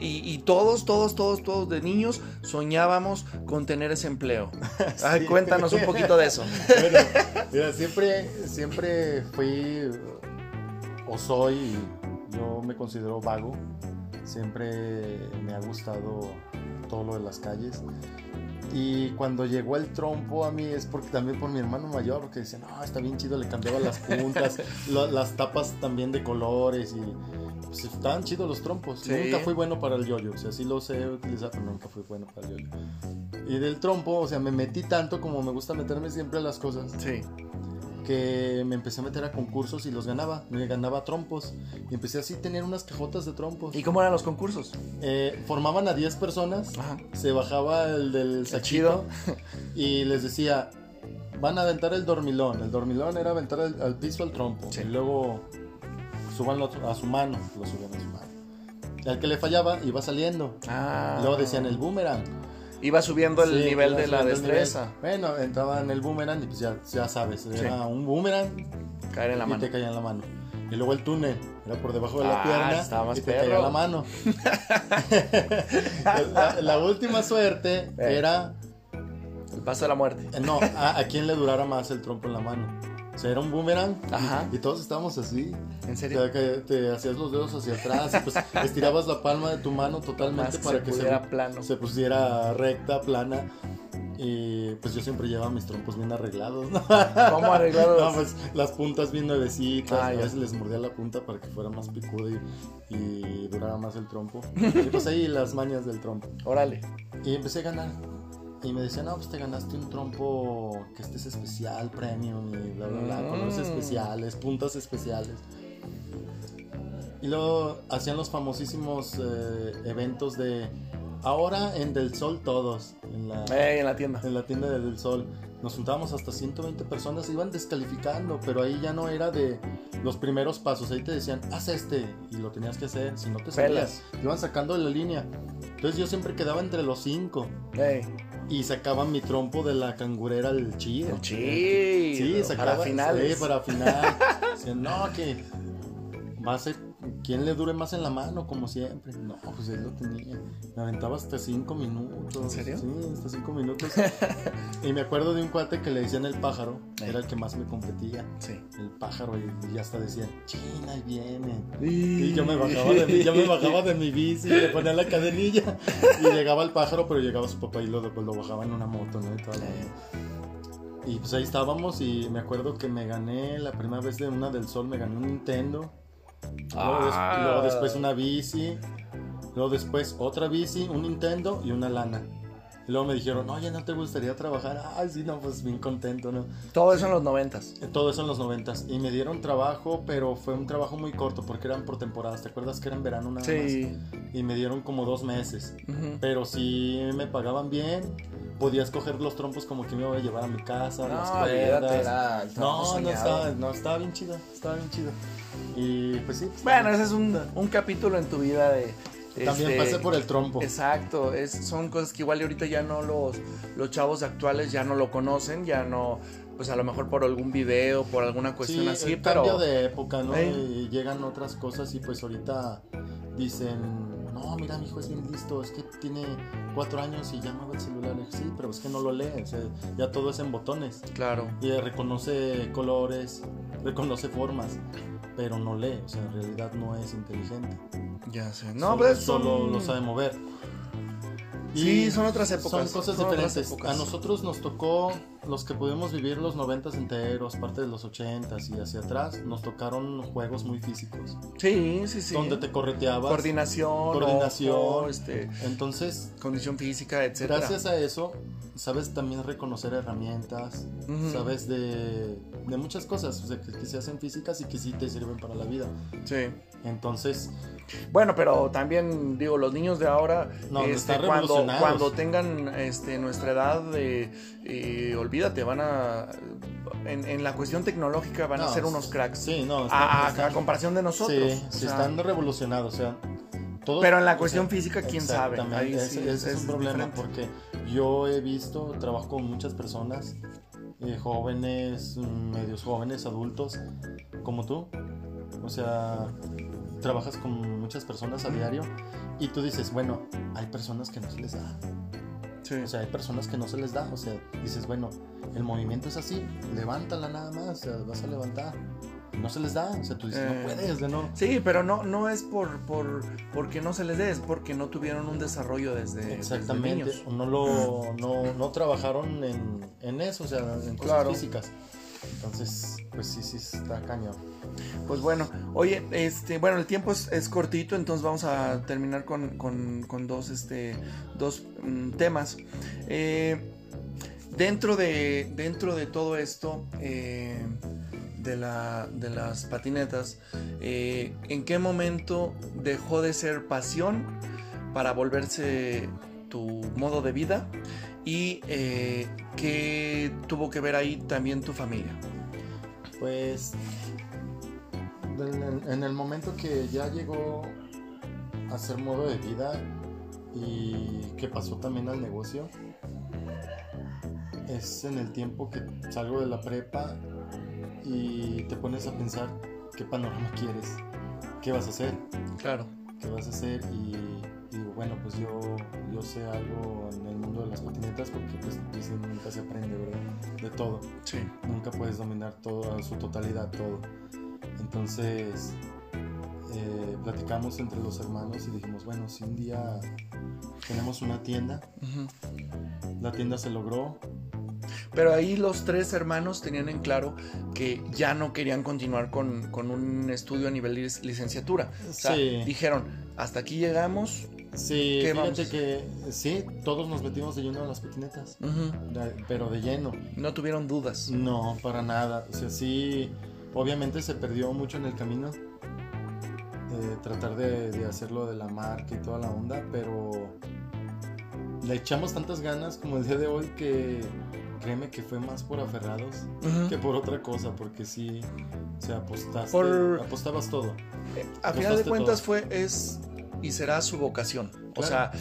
[SPEAKER 1] y, y todos, todos, todos, todos de niños soñábamos con tener ese empleo. *laughs* Ay, cuéntanos un poquito de eso. *laughs*
[SPEAKER 2] Bueno, mira, siempre, siempre fui o soy, yo me considero vago. Siempre me ha gustado todo lo de las calles. Y cuando llegó el trompo a mí es porque también por mi hermano mayor, porque decía, no, está bien chido, le cambiaba las puntas, *laughs* lo- las tapas también de colores y pues estaban chidos los trompos.
[SPEAKER 1] Sí.
[SPEAKER 2] Nunca fui bueno para el yoyo, o sea, sí lo sé utilizar, pero nunca fui bueno para el yoyo. Y del trompo, o sea, me metí tanto como me gusta meterme siempre a las cosas,
[SPEAKER 1] Sí.
[SPEAKER 2] que me empecé a meter a concursos y los ganaba, me ganaba trompos. Y empecé así a tener unas cajotas de trompos.
[SPEAKER 1] ¿Y cómo eran los concursos?
[SPEAKER 2] Eh, formaban a 10 personas,
[SPEAKER 1] Ajá.
[SPEAKER 2] se bajaba el del saquito *laughs* y les decía, van a aventar el dormilón. El dormilón era aventar al, al piso el trompo.
[SPEAKER 1] Sí.
[SPEAKER 2] Y luego suban a su mano. Lo subían a su mano. Y al que le fallaba, iba saliendo.
[SPEAKER 1] Ah.
[SPEAKER 2] Luego decían el boomerang.
[SPEAKER 1] Iba subiendo el
[SPEAKER 2] Sí,
[SPEAKER 1] nivel de la destreza.
[SPEAKER 2] Bueno, entraba en el boomerang y pues ya, ya sabes, era un boomerang
[SPEAKER 1] Caer en la
[SPEAKER 2] y
[SPEAKER 1] mano.
[SPEAKER 2] te caía en la mano. Y luego el túnel, era por debajo de la
[SPEAKER 1] Ah,
[SPEAKER 2] pierna
[SPEAKER 1] estaba más
[SPEAKER 2] y te
[SPEAKER 1] perro.
[SPEAKER 2] caía en la mano. *laughs* *laughs* la, la última suerte
[SPEAKER 1] Eh.
[SPEAKER 2] era,
[SPEAKER 1] El paso de la muerte.
[SPEAKER 2] no, a, a quien le durara más el trompo en la mano. O sea, era un boomerang y-
[SPEAKER 1] Ajá.
[SPEAKER 2] y, todos estábamos así.
[SPEAKER 1] ¿En
[SPEAKER 2] O
[SPEAKER 1] serio?
[SPEAKER 2] sea, que te hacías los dedos hacia atrás y pues *laughs* estirabas la palma de tu mano totalmente para
[SPEAKER 1] se
[SPEAKER 2] que se,
[SPEAKER 1] plano.
[SPEAKER 2] se pusiera recta, plana. Y pues yo siempre llevaba mis trompos bien arreglados, ¿no?
[SPEAKER 1] ¿Cómo arreglados? *laughs*
[SPEAKER 2] No, pues las puntas bien nuevecitas.
[SPEAKER 1] Ah,
[SPEAKER 2] a veces les mordía la punta para que fuera más picudo y, y durara más el trompo. *laughs* Y pues ahí las mañas del trompo.
[SPEAKER 1] Órale.
[SPEAKER 2] Y empecé a ganar. Y me decían, no, pues te ganaste un trompo que este es especial, premium y bla, bla, bla, colores
[SPEAKER 1] Mm.
[SPEAKER 2] especiales, puntas especiales. Y luego hacían los famosísimos eh, eventos de ahora en Del Sol todos, en la,
[SPEAKER 1] Ey, en la tienda.
[SPEAKER 2] en la tienda de Del Sol. Nos juntábamos hasta 120 personas, iban descalificando, pero ahí ya no era de los primeros pasos. Ahí te decían, haz este, y lo tenías que hacer. Si no te salía,
[SPEAKER 1] Pelas.
[SPEAKER 2] te iban sacando de la línea. Entonces yo siempre quedaba entre los cinco
[SPEAKER 1] Ey,
[SPEAKER 2] y sacaba mi trompo de la cangurera el chido.
[SPEAKER 1] el chido.
[SPEAKER 2] Sí, sacaba,
[SPEAKER 1] Para finales.
[SPEAKER 2] Sí, para final. *laughs* Decían, no, que va a ser quien le dure más en la mano, como siempre. No, pues él lo tenía. Me aventaba hasta cinco minutos.
[SPEAKER 1] ¿En serio?
[SPEAKER 2] Sí, hasta cinco minutos. *laughs* y me acuerdo de un cuate que le decían el pájaro. Era el que más me competía.
[SPEAKER 1] Sí.
[SPEAKER 2] El pájaro, y, y hasta decían, China, ahí viene.
[SPEAKER 1] Y
[SPEAKER 2] Y yo me bajaba de mi, yo me bajaba de mi bici, le ponía la cadenilla *laughs* y llegaba el pájaro, pero llegaba su papá y lo, lo bajaba en una moto, ¿no? Y, y pues ahí estábamos y me acuerdo que me gané la primera vez de una del sol, me gané un Nintendo. Luego, des-
[SPEAKER 1] Ah.
[SPEAKER 2] luego después una bici. Luego después otra bici, un Nintendo y una lana. Y luego me dijeron, oye, ¿no te gustaría trabajar? Ay, sí, no, pues bien contento, ¿no?
[SPEAKER 1] Todo eso en los noventas.
[SPEAKER 2] Todo eso en los noventas. Y me dieron trabajo, pero fue un trabajo muy corto porque eran por temporadas. ¿Te acuerdas que era en verano nada
[SPEAKER 1] Sí.
[SPEAKER 2] más? Y me dieron como dos meses. Pero si me pagaban bien, podía escoger los trompos como que me iba a llevar a mi casa, las
[SPEAKER 1] No,
[SPEAKER 2] cuerdas.
[SPEAKER 1] el trabajo
[SPEAKER 2] No, no estaba, no, estaba bien chido, estaba bien chido. Y pues sí.
[SPEAKER 1] Bueno, ese es un, un capítulo en tu vida de...
[SPEAKER 2] También
[SPEAKER 1] este,
[SPEAKER 2] pasé por el trompo.
[SPEAKER 1] Exacto, es, son cosas que igual ahorita ya no los, los chavos actuales ya no lo conocen, ya no, pues a lo mejor por algún video, por alguna cuestión
[SPEAKER 2] sí,
[SPEAKER 1] así,
[SPEAKER 2] el
[SPEAKER 1] pero...
[SPEAKER 2] cambio de época, ¿no?
[SPEAKER 1] Ey.
[SPEAKER 2] Y llegan otras cosas y pues ahorita dicen, no, mira, mi hijo es bien listo, es que tiene cuatro años y ya mueve el celular. Sí, pero es que no lo lee, o sea, ya todo es en botones.
[SPEAKER 1] Claro,
[SPEAKER 2] Y reconoce colores, reconoce formas, pero no lee, o sea, en realidad no es inteligente.
[SPEAKER 1] ya sé. No,
[SPEAKER 2] solo,
[SPEAKER 1] pues
[SPEAKER 2] solo lo sabe mover.
[SPEAKER 1] Sí, son otras épocas.
[SPEAKER 2] Son cosas
[SPEAKER 1] son
[SPEAKER 2] diferentes. A nosotros nos tocó, los que pudimos vivir los noventas enteros, parte de los ochentas y hacia atrás, nos tocaron juegos muy físicos,
[SPEAKER 1] Sí, sí, sí.
[SPEAKER 2] donde te correteabas.
[SPEAKER 1] Coordinación,
[SPEAKER 2] Coordinación.
[SPEAKER 1] ojo, este,
[SPEAKER 2] Entonces,
[SPEAKER 1] condición física, etcétera.
[SPEAKER 2] gracias a eso, sabes también reconocer herramientas,
[SPEAKER 1] Ujú.
[SPEAKER 2] sabes de, de muchas cosas, o sea, que, que se hacen físicas y que sí te sirven para la vida.
[SPEAKER 1] Sí.
[SPEAKER 2] Entonces,
[SPEAKER 1] Bueno, pero también digo, los niños de ahora,
[SPEAKER 2] No,
[SPEAKER 1] este, cuando, cuando tengan este, nuestra edad, de, eh, olvídate, van a, en, en la cuestión tecnológica van a
[SPEAKER 2] no,
[SPEAKER 1] ser unos cracks.
[SPEAKER 2] Sí, no,
[SPEAKER 1] a,
[SPEAKER 2] están-
[SPEAKER 1] a-
[SPEAKER 2] están-
[SPEAKER 1] a comparación de nosotros.
[SPEAKER 2] Sí,
[SPEAKER 1] o sea,
[SPEAKER 2] están revolucionados, o sea,
[SPEAKER 1] Pero en la
[SPEAKER 2] o
[SPEAKER 1] cuestión
[SPEAKER 2] sea,
[SPEAKER 1] física, quién sabe. Ahí
[SPEAKER 2] ese,
[SPEAKER 1] sí
[SPEAKER 2] ese es,
[SPEAKER 1] es
[SPEAKER 2] un problema
[SPEAKER 1] diferente.
[SPEAKER 2] porque yo he visto, trabajo con muchas personas, eh, jóvenes, medios jóvenes, adultos, como tú, o sea, trabajas con muchas personas a diario y tú dices, bueno, hay personas que no se les da,
[SPEAKER 1] Sí.
[SPEAKER 2] o sea, hay personas que no se les da, o sea, dices, bueno, el movimiento es así, levántala nada más, o sea, vas a levantar. No se les da, o sea, tú dices,
[SPEAKER 1] Eh.
[SPEAKER 2] no puedes, de no.
[SPEAKER 1] Sí, pero no, no es por, por porque no se les dé, es porque no tuvieron un desarrollo desde, desde
[SPEAKER 2] Exactamente,
[SPEAKER 1] niños.
[SPEAKER 2] o no lo no, no trabajaron en, en eso, o sea, en cosas
[SPEAKER 1] Claro.
[SPEAKER 2] físicas. Entonces, pues sí, sí está cañón.
[SPEAKER 1] Pues bueno, oye, este, bueno, el tiempo es, cortito, entonces vamos a terminar con, con- dos, este, dos mm, temas. Eh, dentro de, dentro de todo esto, eh, de, la, de las patinetas, eh, ¿en qué momento dejó de ser pasión para volverse tu modo de vida? y qué tuvo que ver ahí también tu familia.
[SPEAKER 2] Pues en el momento que ya llegó a ser modo de vida y que pasó también al negocio, es en el tiempo que salgo de la prepa y te pones a pensar qué panorama quieres, qué vas a hacer.
[SPEAKER 1] Claro.
[SPEAKER 2] ¿Qué vas a hacer? Y, bueno, pues yo, yo sé algo en el mundo de las patinetas porque pues nunca se aprende, ¿verdad? De todo.
[SPEAKER 1] Sí.
[SPEAKER 2] Nunca puedes dominar todo, su totalidad, todo. Entonces, eh, platicamos entre los hermanos y dijimos, bueno, si un día tenemos una tienda, la tienda se logró,
[SPEAKER 1] pero ahí los tres hermanos tenían en claro que ya no querían continuar con, un estudio a nivel de licenciatura. O sea, dijeron, hasta aquí llegamos.
[SPEAKER 2] Sí, fíjate que sí, todos nos metimos de lleno a las patinetas, pero de lleno.
[SPEAKER 1] No tuvieron dudas.
[SPEAKER 2] No, para nada. O sea, sí, obviamente se perdió mucho en el camino. Eh, tratar de, de hacerlo de la marca y toda la onda, pero le echamos tantas ganas como el día de hoy que créeme que fue más por aferrados que por otra cosa, porque sí, se apostaste, apostabas todo.
[SPEAKER 1] A final de cuentas fue, es y será su vocación. O sea,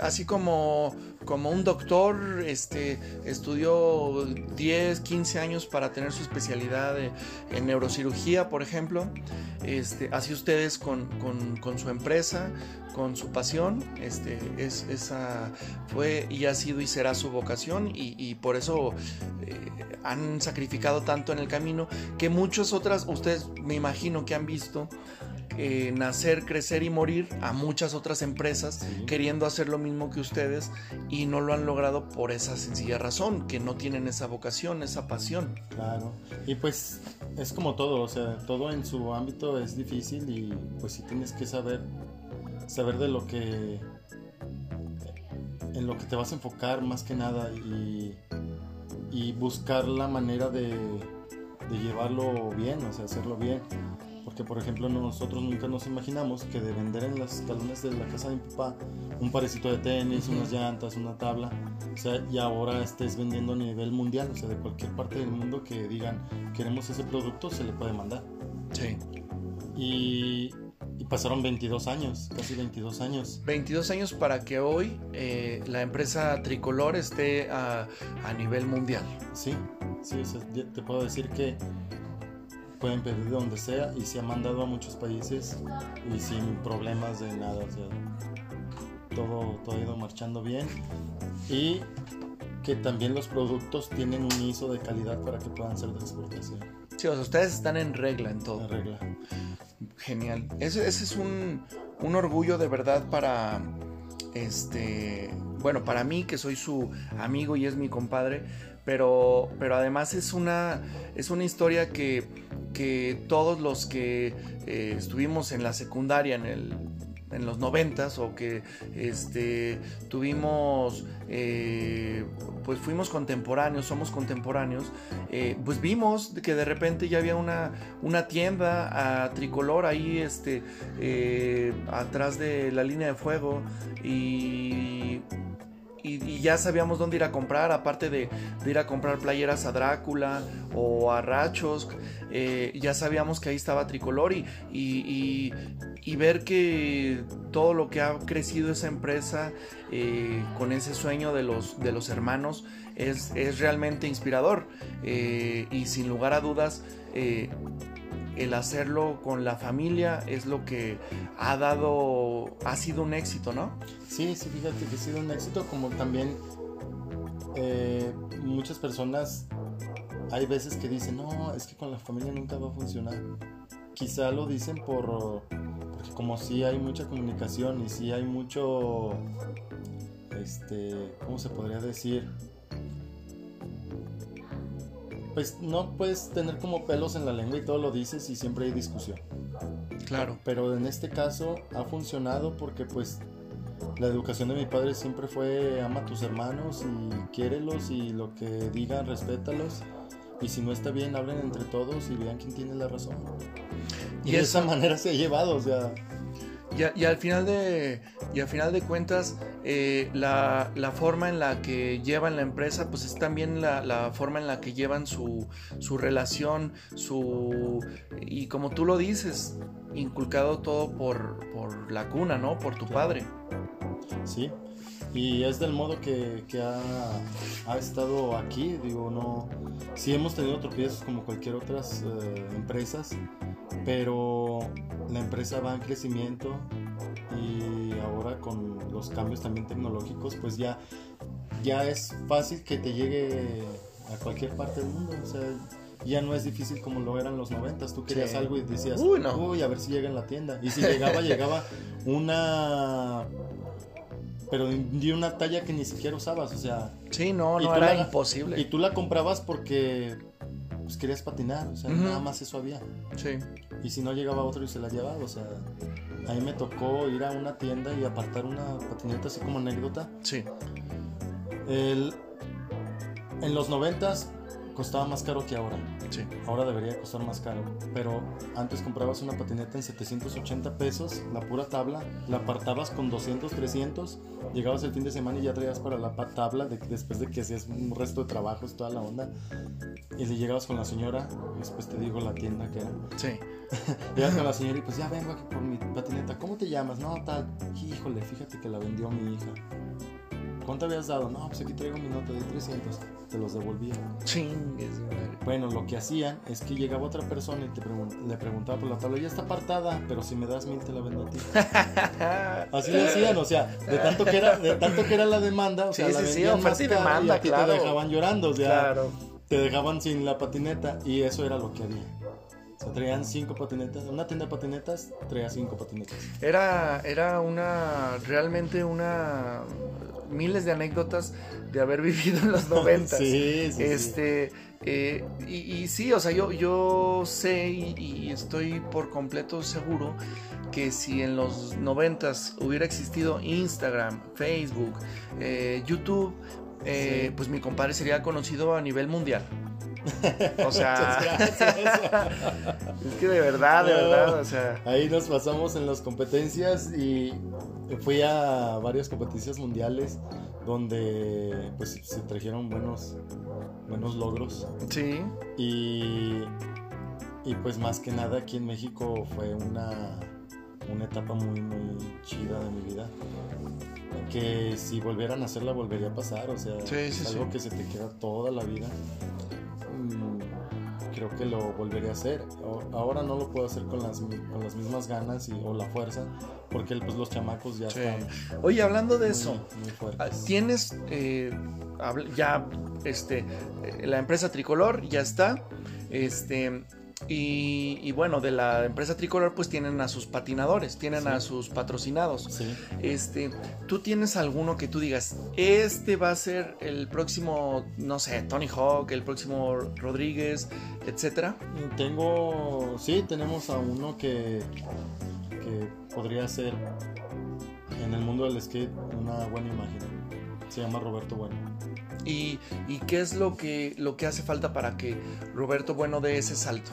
[SPEAKER 1] así como, como un doctor este, estudió 10, 15 años para tener su especialidad en neurocirugía, por ejemplo, este, así ustedes con, con su empresa, con su pasión, este, es, esa fue y ha sido y será su vocación y, por eso eh, han sacrificado tanto en el camino que muchas otras, ustedes me imagino que han visto eh, nacer, crecer y morir a muchas otras empresas queriendo hacer lo mismo que ustedes y no lo han logrado por esa sencilla razón, que no tienen esa vocación, esa pasión.
[SPEAKER 2] Claro, y pues es como todo, o sea, todo en su ámbito es difícil y pues sí tienes que saber saber de lo que en lo que te vas a enfocar más que nada y, y buscar la manera de, de, llevarlo bien, o sea, hacerlo bien. Porque, por ejemplo, nosotros nunca nos imaginamos que de vender en las escalones de la casa de mi papá un parecito de tenis, unas llantas, una tabla, o sea, y ahora estés vendiendo a nivel mundial, o sea, de cualquier parte del mundo que digan queremos ese producto, se le puede mandar.
[SPEAKER 1] Sí.
[SPEAKER 2] Y, y pasaron 22 años, casi 22 años.
[SPEAKER 1] 22 años para que hoy eh, la empresa Tricolor esté a, a, nivel mundial.
[SPEAKER 2] Sí, sí, te puedo decir que pueden pedir de donde sea y se ha mandado a muchos países y sin problemas de nada. O sea, todo, todo ha ido marchando bien. Y que también los productos tienen un ISO de calidad para que puedan ser de exportación.
[SPEAKER 1] Sí, o sea, ustedes están en regla en todo.
[SPEAKER 2] En regla.
[SPEAKER 1] Genial. Ese, es un, orgullo de verdad para, este, bueno, para mí que soy su amigo y es mi compadre, pero, pero además es una, es una historia que, que todos los que eh, estuvimos en la secundaria, en el en los noventas o que este, tuvimos, eh, pues fuimos contemporáneos, somos contemporáneos, eh, pues vimos que de repente ya había una, una tienda a tricolor ahí este, atrás de la línea de fuego y y, ya sabíamos dónde ir a comprar, aparte de, ir a comprar playeras a Drácula o a Rachos, eh, ya sabíamos que ahí estaba Tricolor y, y, ver que todo lo que ha crecido esa empresa eh, con ese sueño de los, de los hermanos es, es realmente inspirador eh, y sin lugar a dudas el hacerlo con la familia es lo que ha dado, ha sido un éxito, ¿no?
[SPEAKER 2] Sí, sí, fíjate que ha sido un éxito, como también eh, muchas personas, hay veces que dicen, no, es que con la familia nunca va a funcionar. Quizá lo dicen por, porque como si hay mucha comunicación y si hay mucho, este, ¿cómo se podría decir? Pues no puedes tener como pelos en la lengua y todo lo dices y siempre hay discusión.
[SPEAKER 1] Claro.
[SPEAKER 2] Pero en este caso ha funcionado porque pues la educación de mi padre siempre fue ama a tus hermanos y quiérelos y lo que digan respétalos y si no está bien hablen entre todos y vean quién tiene la razón. Y, de esa manera se ha llevado, o sea.
[SPEAKER 1] Y, al final de, y al final de cuentas, eh, la, forma en la que llevan la empresa, pues es también la, forma en la que llevan su, su, relación, su... Y como tú lo dices, inculcado todo por, por la cuna, ¿no? Por tu padre.
[SPEAKER 2] Sí, y es del modo que, ha, estado aquí, digo, no, sí hemos tenido tropiezos como cualquier otras eh, empresas, pero la empresa va en crecimiento y ahora con los cambios también tecnológicos, pues ya, ya es fácil que te llegue a cualquier parte del mundo, o sea, ya no es difícil como lo eran los noventas. Tú querías algo y decías, uy, no. uy, a ver si llega en la tienda. Y si llegaba, *laughs* llegaba una pero de una talla que ni siquiera usabas, o sea.
[SPEAKER 1] Sí, no, no era imposible.
[SPEAKER 2] Y tú la comprabas porque pues, querías patinar, o sea, nada más eso había.
[SPEAKER 1] Sí.
[SPEAKER 2] Y si no llegaba otro y se la llevaba, o sea, a mí me tocó ir a una tienda y apartar una patineta así como anécdota.
[SPEAKER 1] Sí.
[SPEAKER 2] El, en los noventas costaba más caro que ahora.
[SPEAKER 1] Sí.
[SPEAKER 2] Ahora debería costar más caro. Pero antes comprabas una patineta en 780 pesos, la pura tabla, la apartabas con 200, 300, llegabas el fin de semana y ya traías para la tabla de, después de que hacías un resto de trabajos, toda la onda. Y le llegabas con la señora, después te digo la tienda que era.
[SPEAKER 1] Sí. *laughs*
[SPEAKER 2] Llegas con la señora y pues ya vengo aquí por mi patineta. ¿Cómo te llamas? No, tal. Híjole, fíjate que la vendió mi hija. ¿Cuánto habías dado? No, pues aquí traigo mi nota de 300. Te los devolvía.
[SPEAKER 1] Chingues,
[SPEAKER 2] Bueno, lo que hacían es que llegaba otra persona y te le preguntaba por la tabla, ya está apartada, pero si me das mil te la vendo a ti. *laughs* Así lo hacían, o sea, de tanto que era, de tanto que era la demanda, o sea,
[SPEAKER 1] sí,
[SPEAKER 2] la
[SPEAKER 1] sí, sí, demanda,
[SPEAKER 2] y te dejaban llorando, o sea, te dejaban sin la patineta y eso era lo que había. O sea, traían cinco patinetas. Una tienda de patinetas traía cinco patinetas.
[SPEAKER 1] Era, era una, realmente una miles de anécdotas de haber *laughs* vivido en los 90.
[SPEAKER 2] sí, sí,
[SPEAKER 1] este, eh, y, sí, o sea, yo, yo sé y, estoy por completo seguro que si en los 90 hubiera existido Instagram, Facebook, eh, YouTube, eh, pues mi compadre sería conocido a nivel mundial. O sea, es que de verdad, de verdad, o sea.
[SPEAKER 2] Ahí nos pasamos en las competencias y fui a varias competencias mundiales donde pues se trajeron buenos buenos logros.
[SPEAKER 1] Sí.
[SPEAKER 2] Y y pues más que nada aquí en México fue una una etapa muy muy chida de mi vida que si volvieran a hacerla volvería a pasar, o sea, es algo que se te queda toda la vida creo que lo volvería a hacer. Ahora no lo puedo hacer con las, con las mismas ganas y, o la fuerza, porque pues, los chamacos ya están.
[SPEAKER 1] Oye, hablando de eso, ah, tienes eh, ya este, eh, la empresa tricolor, ya está. Este, y, bueno, de la empresa tricolor, pues tienen a sus patinadores, tienen a sus patrocinados. Este, ¿tú tienes alguno que tú digas, este va a ser el próximo, no sé, Tony Hawk, el próximo Rodríguez, etcétera?
[SPEAKER 2] Tengo, sí, tenemos a uno que, que podría ser en el mundo del skate una buena imagen. Se llama Roberto Bueno.
[SPEAKER 1] ¿Y, qué es lo que, lo que hace falta para que Roberto Bueno dé ese salto?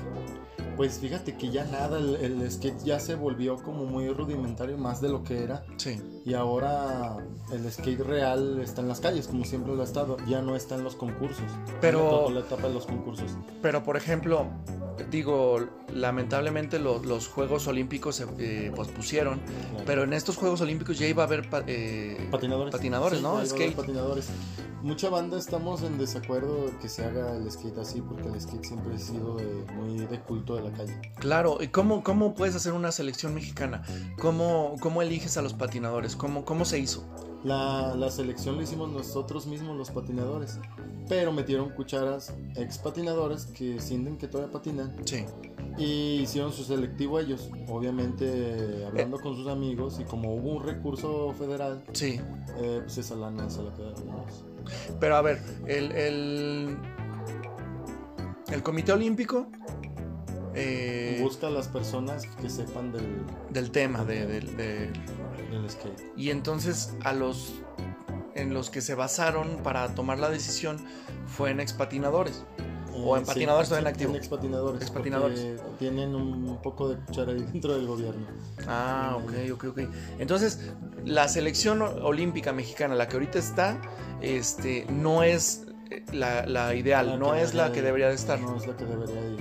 [SPEAKER 2] Pues fíjate que ya nada, el, skate ya se volvió como muy rudimentario, más de lo que era.
[SPEAKER 1] Sí.
[SPEAKER 2] Y ahora el skate real está en las calles, como siempre lo ha estado, ya no está en los concursos.
[SPEAKER 1] Pero.
[SPEAKER 2] La etapa de los concursos.
[SPEAKER 1] Pero, por ejemplo, digo, lamentablemente los Juegos Olímpicos se eh, pospusieron, pero en estos Juegos Olímpicos ya iba a haber
[SPEAKER 2] eh, patinadores,
[SPEAKER 1] patinadores ¿no?
[SPEAKER 2] Skate. Patinadores mucha banda estamos en desacuerdo que se haga el skate así, porque el skate siempre ha sido muy de culto de la calle.
[SPEAKER 1] Claro, ¿y cómo, cómo puedes hacer una selección mexicana? ¿Cómo, cómo eliges a los patinadores? ¿Cómo, cómo se hizo?
[SPEAKER 2] La, la selección la hicimos nosotros mismos, los patinadores, pero metieron cucharas ex patinadores que sienten que todavía patinan.
[SPEAKER 1] Sí.
[SPEAKER 2] Y hicieron su selectivo ellos, obviamente hablando eh. con sus amigos y como hubo un recurso federal,
[SPEAKER 1] sí.
[SPEAKER 2] Eh, pues esa lana se la quedaron ellos.
[SPEAKER 1] Pero a ver, el, el, el Comité Olímpico
[SPEAKER 2] eh, busca a las personas que sepan del,
[SPEAKER 1] del tema, del
[SPEAKER 2] skate.
[SPEAKER 1] Y entonces a los en los que se basaron para tomar la decisión fue en expatinadores. ¿O en
[SPEAKER 2] Eh, sí,
[SPEAKER 1] patinadores o en
[SPEAKER 2] sí,
[SPEAKER 1] activo?
[SPEAKER 2] En expatinadores.
[SPEAKER 1] Expatinadores.
[SPEAKER 2] Tienen un poco de cuchara ahí dentro del gobierno.
[SPEAKER 1] Ah, ok, ok, ok. Entonces, la selección olímpica mexicana, la que ahorita está, este, no es eh, la, la ideal,
[SPEAKER 2] La
[SPEAKER 1] no es la que debería de estar.
[SPEAKER 2] No es la que debería ir.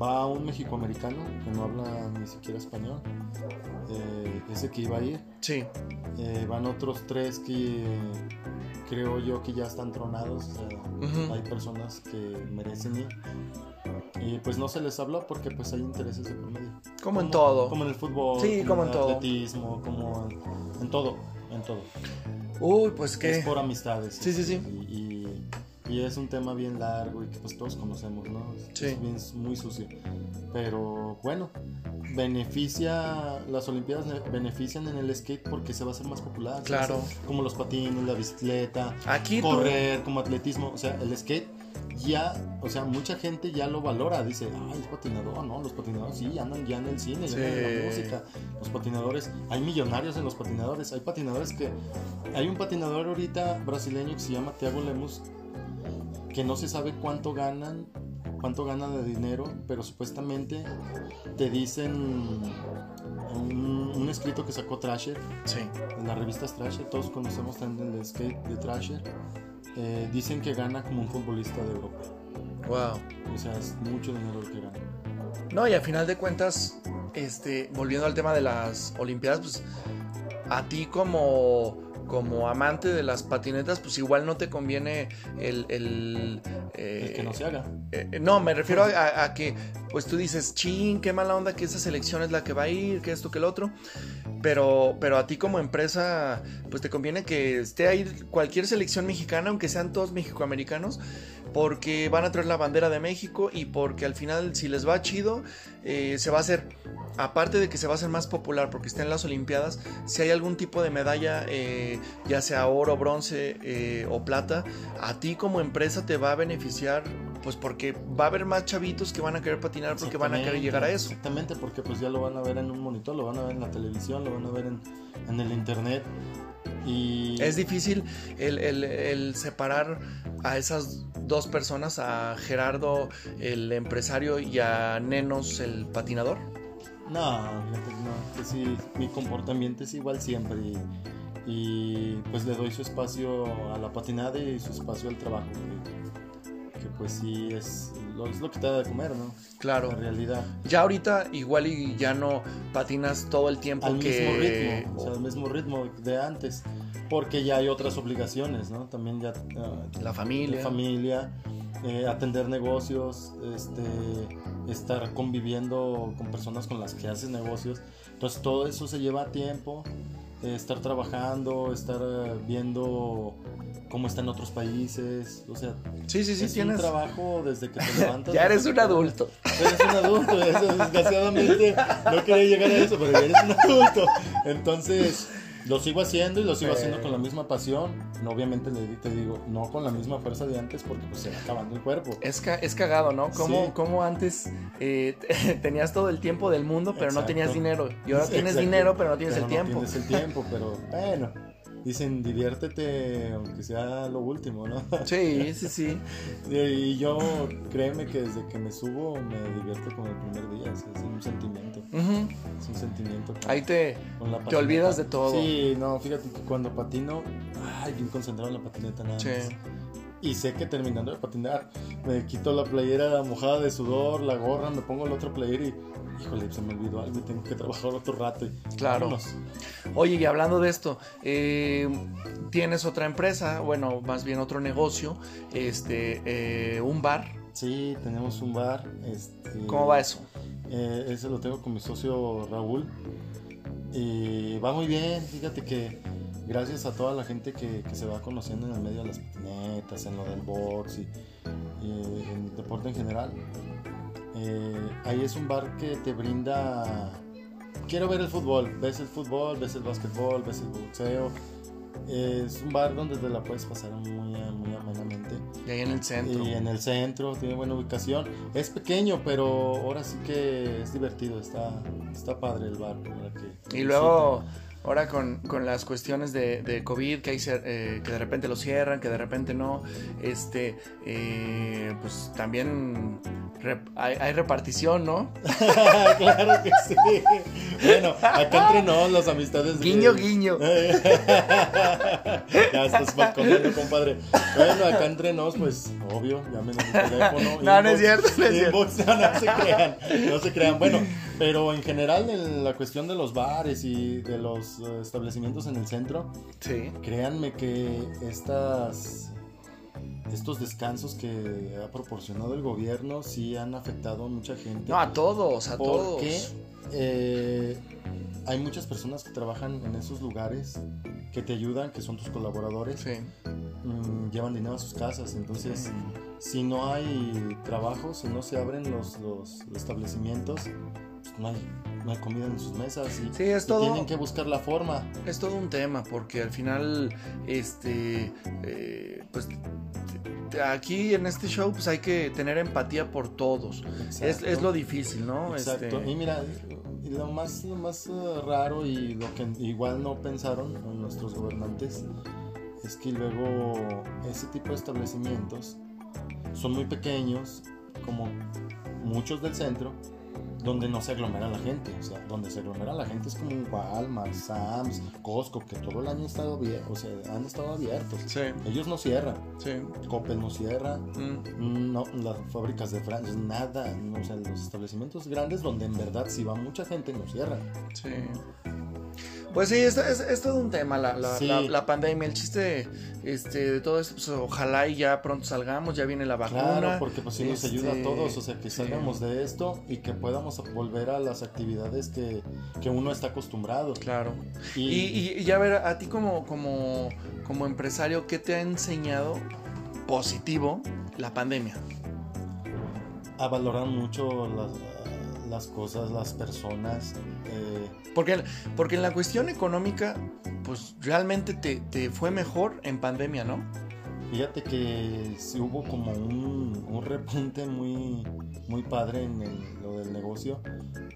[SPEAKER 2] Va un mexicoamericano que no habla ni siquiera español. eh, ese que iba a ir.
[SPEAKER 1] Sí,
[SPEAKER 2] Eh, van otros tres que creo yo que ya están tronados. sea,
[SPEAKER 1] Ujú.
[SPEAKER 2] Hay personas que merecen ir. Y pues no se les habló porque pues hay intereses de por medio.
[SPEAKER 1] como en todo.
[SPEAKER 2] Como en el fútbol,
[SPEAKER 1] Sí, como en
[SPEAKER 2] el
[SPEAKER 1] todo.
[SPEAKER 2] atletismo, como en, en todo, en todo.
[SPEAKER 1] Uy, pues
[SPEAKER 2] Es
[SPEAKER 1] qué.
[SPEAKER 2] por amistades.
[SPEAKER 1] Sí, sí, sí.
[SPEAKER 2] Y, y- y es un tema bien largo y que pues todos conocemos, ¿no?
[SPEAKER 1] Sí.
[SPEAKER 2] es bien, muy sucio. Pero bueno, beneficia, las Olimpiadas ne- benefician en el skate porque se va a hacer más popular.
[SPEAKER 1] Claro.
[SPEAKER 2] Como los patines, la bicicleta,
[SPEAKER 1] Aquí tú-
[SPEAKER 2] correr, como atletismo. O sea, el skate ya, o sea, mucha gente ya lo valora. Dice, ay, es patinador, ¿no? Los patinadores sí, andan ya en el cine, ya andan en
[SPEAKER 1] Sí.
[SPEAKER 2] la música. Los patinadores, hay millonarios en los patinadores. Hay patinadores que. Hay un patinador ahorita brasileño que se llama Thiago Lemus, que no se sabe cuánto ganan, cuánto ganan de dinero, pero supuestamente te dicen un, un escrito que sacó Trasher
[SPEAKER 1] Sí.
[SPEAKER 2] en las revistas Trasher, todos conocemos también el skate de Trasher. eh, dicen que gana como un futbolista de Europa.
[SPEAKER 1] Wow.
[SPEAKER 2] O sea, es mucho dinero el que gana.
[SPEAKER 1] No, y a final de cuentas, este, volviendo al tema de las Olimpiadas, pues a ti como, como amante de las patinetas, pues igual no te conviene el... el, eh,
[SPEAKER 2] El que no se haga.
[SPEAKER 1] eh, no, me refiero a, a que, pues tú dices, chin, qué mala onda que esa selección es la que va a ir, que esto, que el otro. Pero, pero a ti como empresa, pues te conviene que esté ahí cualquier selección mexicana, aunque sean todos mexicoamericanos, porque van a traer la bandera de México y porque al final, si les va chido, eh, se va a hacer, aparte de que se va a hacer más popular porque está en las Olimpiadas, si hay algún tipo de medalla, eh, ya sea oro, bronce eh, o plata, a ti como empresa te va a beneficiar, pues porque va a haber más chavitos que van a querer patinar porque van a querer llegar a eso.
[SPEAKER 2] Exactamente, porque pues ya lo van a ver en un monitor, lo van a ver en la televisión, lo van a ver en, en el internet. Y
[SPEAKER 1] Es difícil el, el- el separar a esas dos personas, a Gerardo, el empresario, y a Nenos, el patinador.
[SPEAKER 2] No, no, que sí, mi comportamiento es igual siempre y, y, pues le doy su espacio a la patinada y su espacio al trabajo, que, que, pues sí es lo, es lo que te da de comer, ¿no?
[SPEAKER 1] Claro.
[SPEAKER 2] La realidad.
[SPEAKER 1] Ya ahorita igual y ya no patinas todo el tiempo
[SPEAKER 2] Al
[SPEAKER 1] que...
[SPEAKER 2] mismo ritmo, o sea, al mismo ritmo de antes, porque ya hay otras obligaciones, ¿no? También ya ah,
[SPEAKER 1] La familia.
[SPEAKER 2] la familia, eh, atender negocios, este, estar conviviendo con personas con las que haces negocios. Entonces todo eso se lleva tiempo, eh, estar trabajando, estar eh, viendo cómo están otros países, o sea,
[SPEAKER 1] Sí, sí, sí,
[SPEAKER 2] es
[SPEAKER 1] tienes...
[SPEAKER 2] un trabajo desde que te *laughs* levantas.
[SPEAKER 1] Ya eres un adulto.
[SPEAKER 2] Eres un adulto, eso, desgraciadamente no quería llegar a eso, pero ya eres un adulto. Entonces, lo sigo haciendo y lo sigo haciendo con la misma pasión. No, obviamente te digo, no con la misma fuerza de antes porque pues se va acabando el cuerpo.
[SPEAKER 1] Es, ca- es cagado, ¿no? Como,
[SPEAKER 2] Sí.
[SPEAKER 1] como antes eh, *laughs* tenías todo el tiempo del mundo, pero no tenías dinero. Y ahora tienes
[SPEAKER 2] Exacto.
[SPEAKER 1] dinero, pero no tienes
[SPEAKER 2] Pero
[SPEAKER 1] el
[SPEAKER 2] no
[SPEAKER 1] tiempo.
[SPEAKER 2] tienes el tiempo, pero bueno. Dicen, diviértete aunque sea lo último, ¿no?
[SPEAKER 1] Sí, sí, sí. *laughs*
[SPEAKER 2] Y yo, créeme que desde que me subo me divierto con el primer día. o sea, es un sentimiento. Es un sentimiento. con-
[SPEAKER 1] Ahí te, te olvidas de todo.
[SPEAKER 2] Sí, no, fíjate que cuando patino, ay, bien concentrado en la patineta nada
[SPEAKER 1] Sí.
[SPEAKER 2] más. Y sé que terminando de patinar, me quito la playera mojada de sudor, la gorra, me pongo la otra playera y, híjole, se me olvidó algo y tengo que trabajar otro rato. Y,
[SPEAKER 1] Claro.
[SPEAKER 2] vámonos.
[SPEAKER 1] Oye, y hablando de esto, eh, tienes otra empresa, bueno, más bien otro negocio, este, eh, un bar.
[SPEAKER 2] Sí, tenemos un bar. Este,
[SPEAKER 1] ¿Cómo va eso?
[SPEAKER 2] Eh, ese lo tengo con mi socio Raúl. Y va muy bien, fíjate que gracias a toda la gente que, que se va conociendo en el medio de las patinetas, en lo del box y, y en el deporte en general. eh, ahí es un bar que te brinda... Quiero ver el fútbol, ves el fútbol, ves el básquetbol, ves el boxeo. Es un bar donde te la puedes pasar muy, muy amenamente.
[SPEAKER 1] Y ahí en el centro.
[SPEAKER 2] Y en el centro, tiene buena ubicación. Es pequeño, pero ahora sí que es divertido. Está, está padre el bar. que
[SPEAKER 1] Y luego, ahora con, con las cuestiones de, de COVID, que, hay, eh, que de repente lo cierran, que de repente no, este, eh, pues también rep- hay, hay repartición, ¿no? *laughs*
[SPEAKER 2] claro que sí. Bueno, acá entre nos, las amistades. de-
[SPEAKER 1] Guiño, guiño. *laughs*
[SPEAKER 2] ya estás balconeando, compadre. Bueno, acá entre nos, pues, obvio, llamen a mi teléfono. *laughs*
[SPEAKER 1] No, no es cierto, no es cierto.
[SPEAKER 2] inbox, no, no se crean, no se crean. Bueno, pero en general, en la cuestión de los bares y de los eh, establecimientos en el centro,
[SPEAKER 1] Sí.
[SPEAKER 2] créanme que estas estos descansos que ha proporcionado el gobierno sí han afectado a mucha gente.
[SPEAKER 1] No, a todos, a todos.
[SPEAKER 2] Porque eh, hay muchas personas que trabajan en esos lugares que te ayudan, que son tus colaboradores,
[SPEAKER 1] Sí.
[SPEAKER 2] mm, llevan dinero a sus casas. Entonces, si no hay trabajo, si no se abren los, los establecimientos, no, hay, no hay comida en sus mesas y,
[SPEAKER 1] Sí, es
[SPEAKER 2] y
[SPEAKER 1] todo.
[SPEAKER 2] tienen que buscar la forma.
[SPEAKER 1] Es todo un tema, porque al final, este, eh, pues aquí en este show, pues hay que tener empatía por todos. Es, es lo difícil, ¿no?
[SPEAKER 2] Exacto.
[SPEAKER 1] Este,
[SPEAKER 2] Y mira, lo más, lo más eh, raro y lo que igual no pensaron nuestros gobernantes es que luego ese tipo de establecimientos son muy pequeños, como muchos del centro, donde no se aglomera la gente. O sea, donde se aglomera la gente es como un Walmart, Sam's, Costco, que todo el año han estado, o sea, han estado abiertos.
[SPEAKER 1] sí,
[SPEAKER 2] Ellos no cierran,
[SPEAKER 1] sí.
[SPEAKER 2] Coppel no cierra,
[SPEAKER 1] Mm,
[SPEAKER 2] no, las fábricas de Francia, nada, no, o sea, los establecimientos grandes donde en verdad si va mucha gente no cierran.
[SPEAKER 1] sí. Pues sí, es, es- es todo un tema la, la-
[SPEAKER 2] Sí.
[SPEAKER 1] la- la pandemia. El chiste este, de todo esto, pues ojalá y ya pronto salgamos, ya viene la vacuna.
[SPEAKER 2] Claro, porque pues sí nos ayuda a
[SPEAKER 1] Este,
[SPEAKER 2] todos, o sea, que
[SPEAKER 1] sí.
[SPEAKER 2] salgamos de esto y que podamos volver a las actividades que, que uno está acostumbrado.
[SPEAKER 1] Claro.
[SPEAKER 2] Y,
[SPEAKER 1] Y, y- y ya ver, a ti como, como, como empresario, ¿qué te ha enseñado positivo la pandemia?
[SPEAKER 2] a valorar mucho las, las cosas, las personas. eh,
[SPEAKER 1] Porque, porque en la cuestión económica, pues realmente te, te fue mejor en pandemia, ¿no?
[SPEAKER 2] Fíjate que sí hubo como un, un repunte muy, muy padre en el- lo del negocio,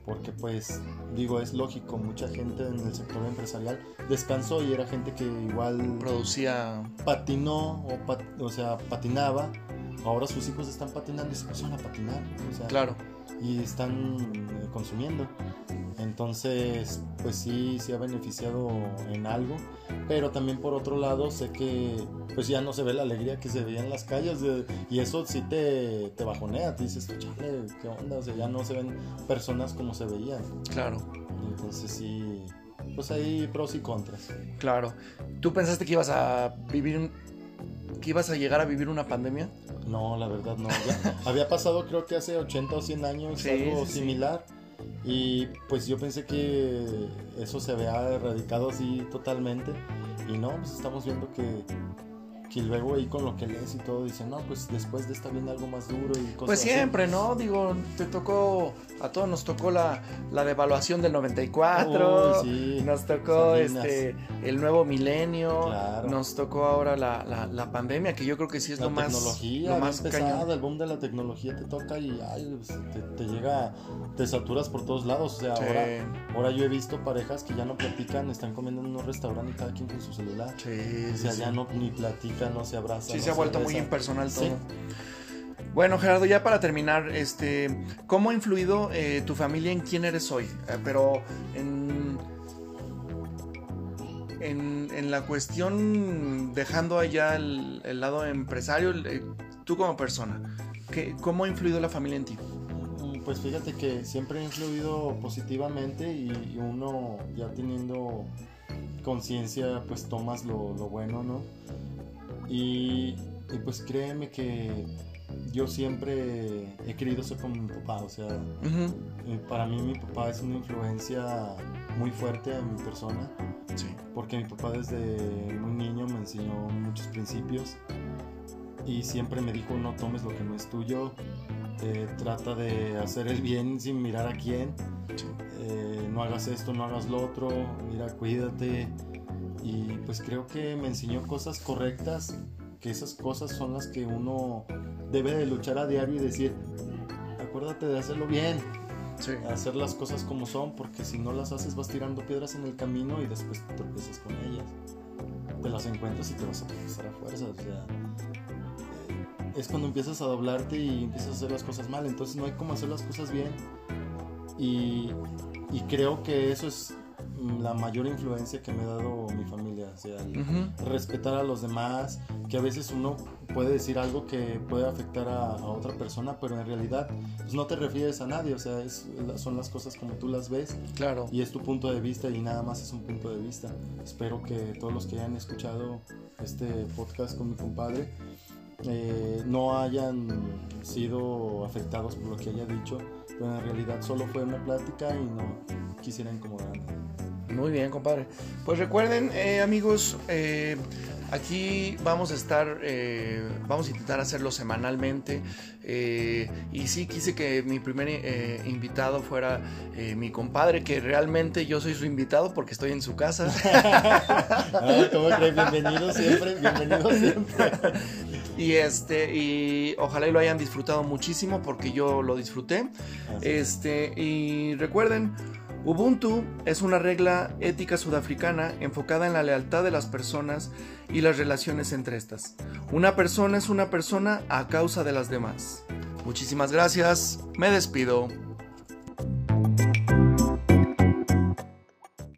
[SPEAKER 2] porque pues digo, es lógico, mucha gente en el sector empresarial descansó y era gente que igual
[SPEAKER 1] Producía...
[SPEAKER 2] patinó, o, pat- o sea, patinaba, ahora sus hijos están patinando y se pusieron a patinar, o sea,
[SPEAKER 1] Claro.
[SPEAKER 2] Y están eh, consumiendo. Entonces, pues sí, sí ha beneficiado en algo, pero también por otro lado sé que pues ya no se ve la alegría que se veía en las calles de- y eso sí te, te bajonea, te dices, chale, ¿qué onda? O sea, ya no se ven personas como se veían.
[SPEAKER 1] Claro,
[SPEAKER 2] Entonces sí, pues hay pros y contras.
[SPEAKER 1] claro. ¿Tú pensaste que ibas a vivir... que ibas a llegar a vivir una pandemia?
[SPEAKER 2] No, la verdad no. Ya *laughs* había pasado creo que hace 80 o 100 años
[SPEAKER 1] Sí,
[SPEAKER 2] algo
[SPEAKER 1] sí, sí.
[SPEAKER 2] similar. Y pues yo pensé que eso se había erradicado así totalmente. Y no, pues estamos viendo que, que luego ahí con lo que lees y todo dicen, no, pues después de esta viene algo más duro y cosas
[SPEAKER 1] Pues
[SPEAKER 2] así".
[SPEAKER 1] siempre, ¿no? Digo, te tocó, a todos nos tocó la, la devaluación del 94,
[SPEAKER 2] Uy, sí,
[SPEAKER 1] nos tocó
[SPEAKER 2] Salinas.
[SPEAKER 1] este el nuevo milenio,
[SPEAKER 2] Claro.
[SPEAKER 1] nos tocó ahora la, la, la pandemia, que yo creo que sí es
[SPEAKER 2] la
[SPEAKER 1] lo más,
[SPEAKER 2] tecnología,
[SPEAKER 1] lo más
[SPEAKER 2] pesada, el boom de la tecnología te toca y ay, pues, te, te llega, te saturas por todos lados. O sea,
[SPEAKER 1] Sí,
[SPEAKER 2] ahora, ahora yo he visto parejas que ya no platican, están comiendo en un restaurante y cada quien con su celular.
[SPEAKER 1] sí,
[SPEAKER 2] O sea, ya no ni platican, no se abrazan.
[SPEAKER 1] Sí,
[SPEAKER 2] no
[SPEAKER 1] se ha vuelto muy impersonal todo.
[SPEAKER 2] Sí.
[SPEAKER 1] Bueno, Gerardo, ya para terminar, este, ¿cómo ha influido eh, tu familia en quién eres hoy? Eh, pero en, en, en la cuestión, dejando allá el, el lado empresario, eh, tú como persona, ¿qué, ¿cómo ha influido la familia en ti?
[SPEAKER 2] Mm, Pues fíjate que siempre ha influido positivamente y, y uno ya teniendo conciencia pues tomas lo, lo bueno, ¿no? Y, y, pues créeme que yo siempre he querido ser como mi papá, o sea, eh, para mí mi papá es una influencia muy fuerte en mi persona.
[SPEAKER 1] Sí,
[SPEAKER 2] porque mi papá desde muy niño me enseñó muchos principios y siempre me dijo no tomes lo que no es tuyo, eh, trata de hacer el bien sin mirar a quién,
[SPEAKER 1] sí.
[SPEAKER 2] eh, no hagas esto, no hagas lo otro, mira, cuídate y pues creo que me enseñó cosas correctas, que esas cosas son las que uno debe de luchar a diario y decir, acuérdate de hacerlo bien, hacer las cosas como son, porque si no las haces vas tirando piedras en el camino y después te tropiezas con ellas. Te las encuentras y te vas a tropezar a fuerza. O sea, es cuando empiezas a doblarte y empiezas a hacer las cosas mal. Entonces no hay como hacer las cosas bien. Y, y creo que eso es la mayor influencia que me ha dado mi familia, o sea, respetar a los demás, que a veces uno puede decir algo que puede afectar a, otra persona, pero en realidad pues, no te refieres a nadie, o sea, son las cosas como tú las ves.
[SPEAKER 1] Claro.
[SPEAKER 2] Y es tu punto de vista y nada más es un punto de vista. Espero que todos los que hayan escuchado este podcast con mi compadre eh, no hayan sido afectados por lo que haya dicho, pero en realidad solo fue una plática y no quisiera incomodar.
[SPEAKER 1] Muy bien, compadre. Pues recuerden, eh, amigos, eh, aquí vamos a estar, eh, vamos a intentar hacerlo semanalmente. y sí, quise que mi primer invitado fuera mi compadre, que realmente yo soy su invitado porque estoy en su casa. *laughs*
[SPEAKER 2] ah, ¿Cómo crees? Bienvenido siempre, bienvenido siempre. *laughs*
[SPEAKER 1] Y este, y ojalá y lo hayan disfrutado muchísimo porque yo lo disfruté. Este, y recuerden, Ubuntu es una regla ética sudafricana enfocada en la lealtad de las personas y las relaciones entre estas. Una persona es una persona a causa de las demás. Muchísimas gracias, me despido.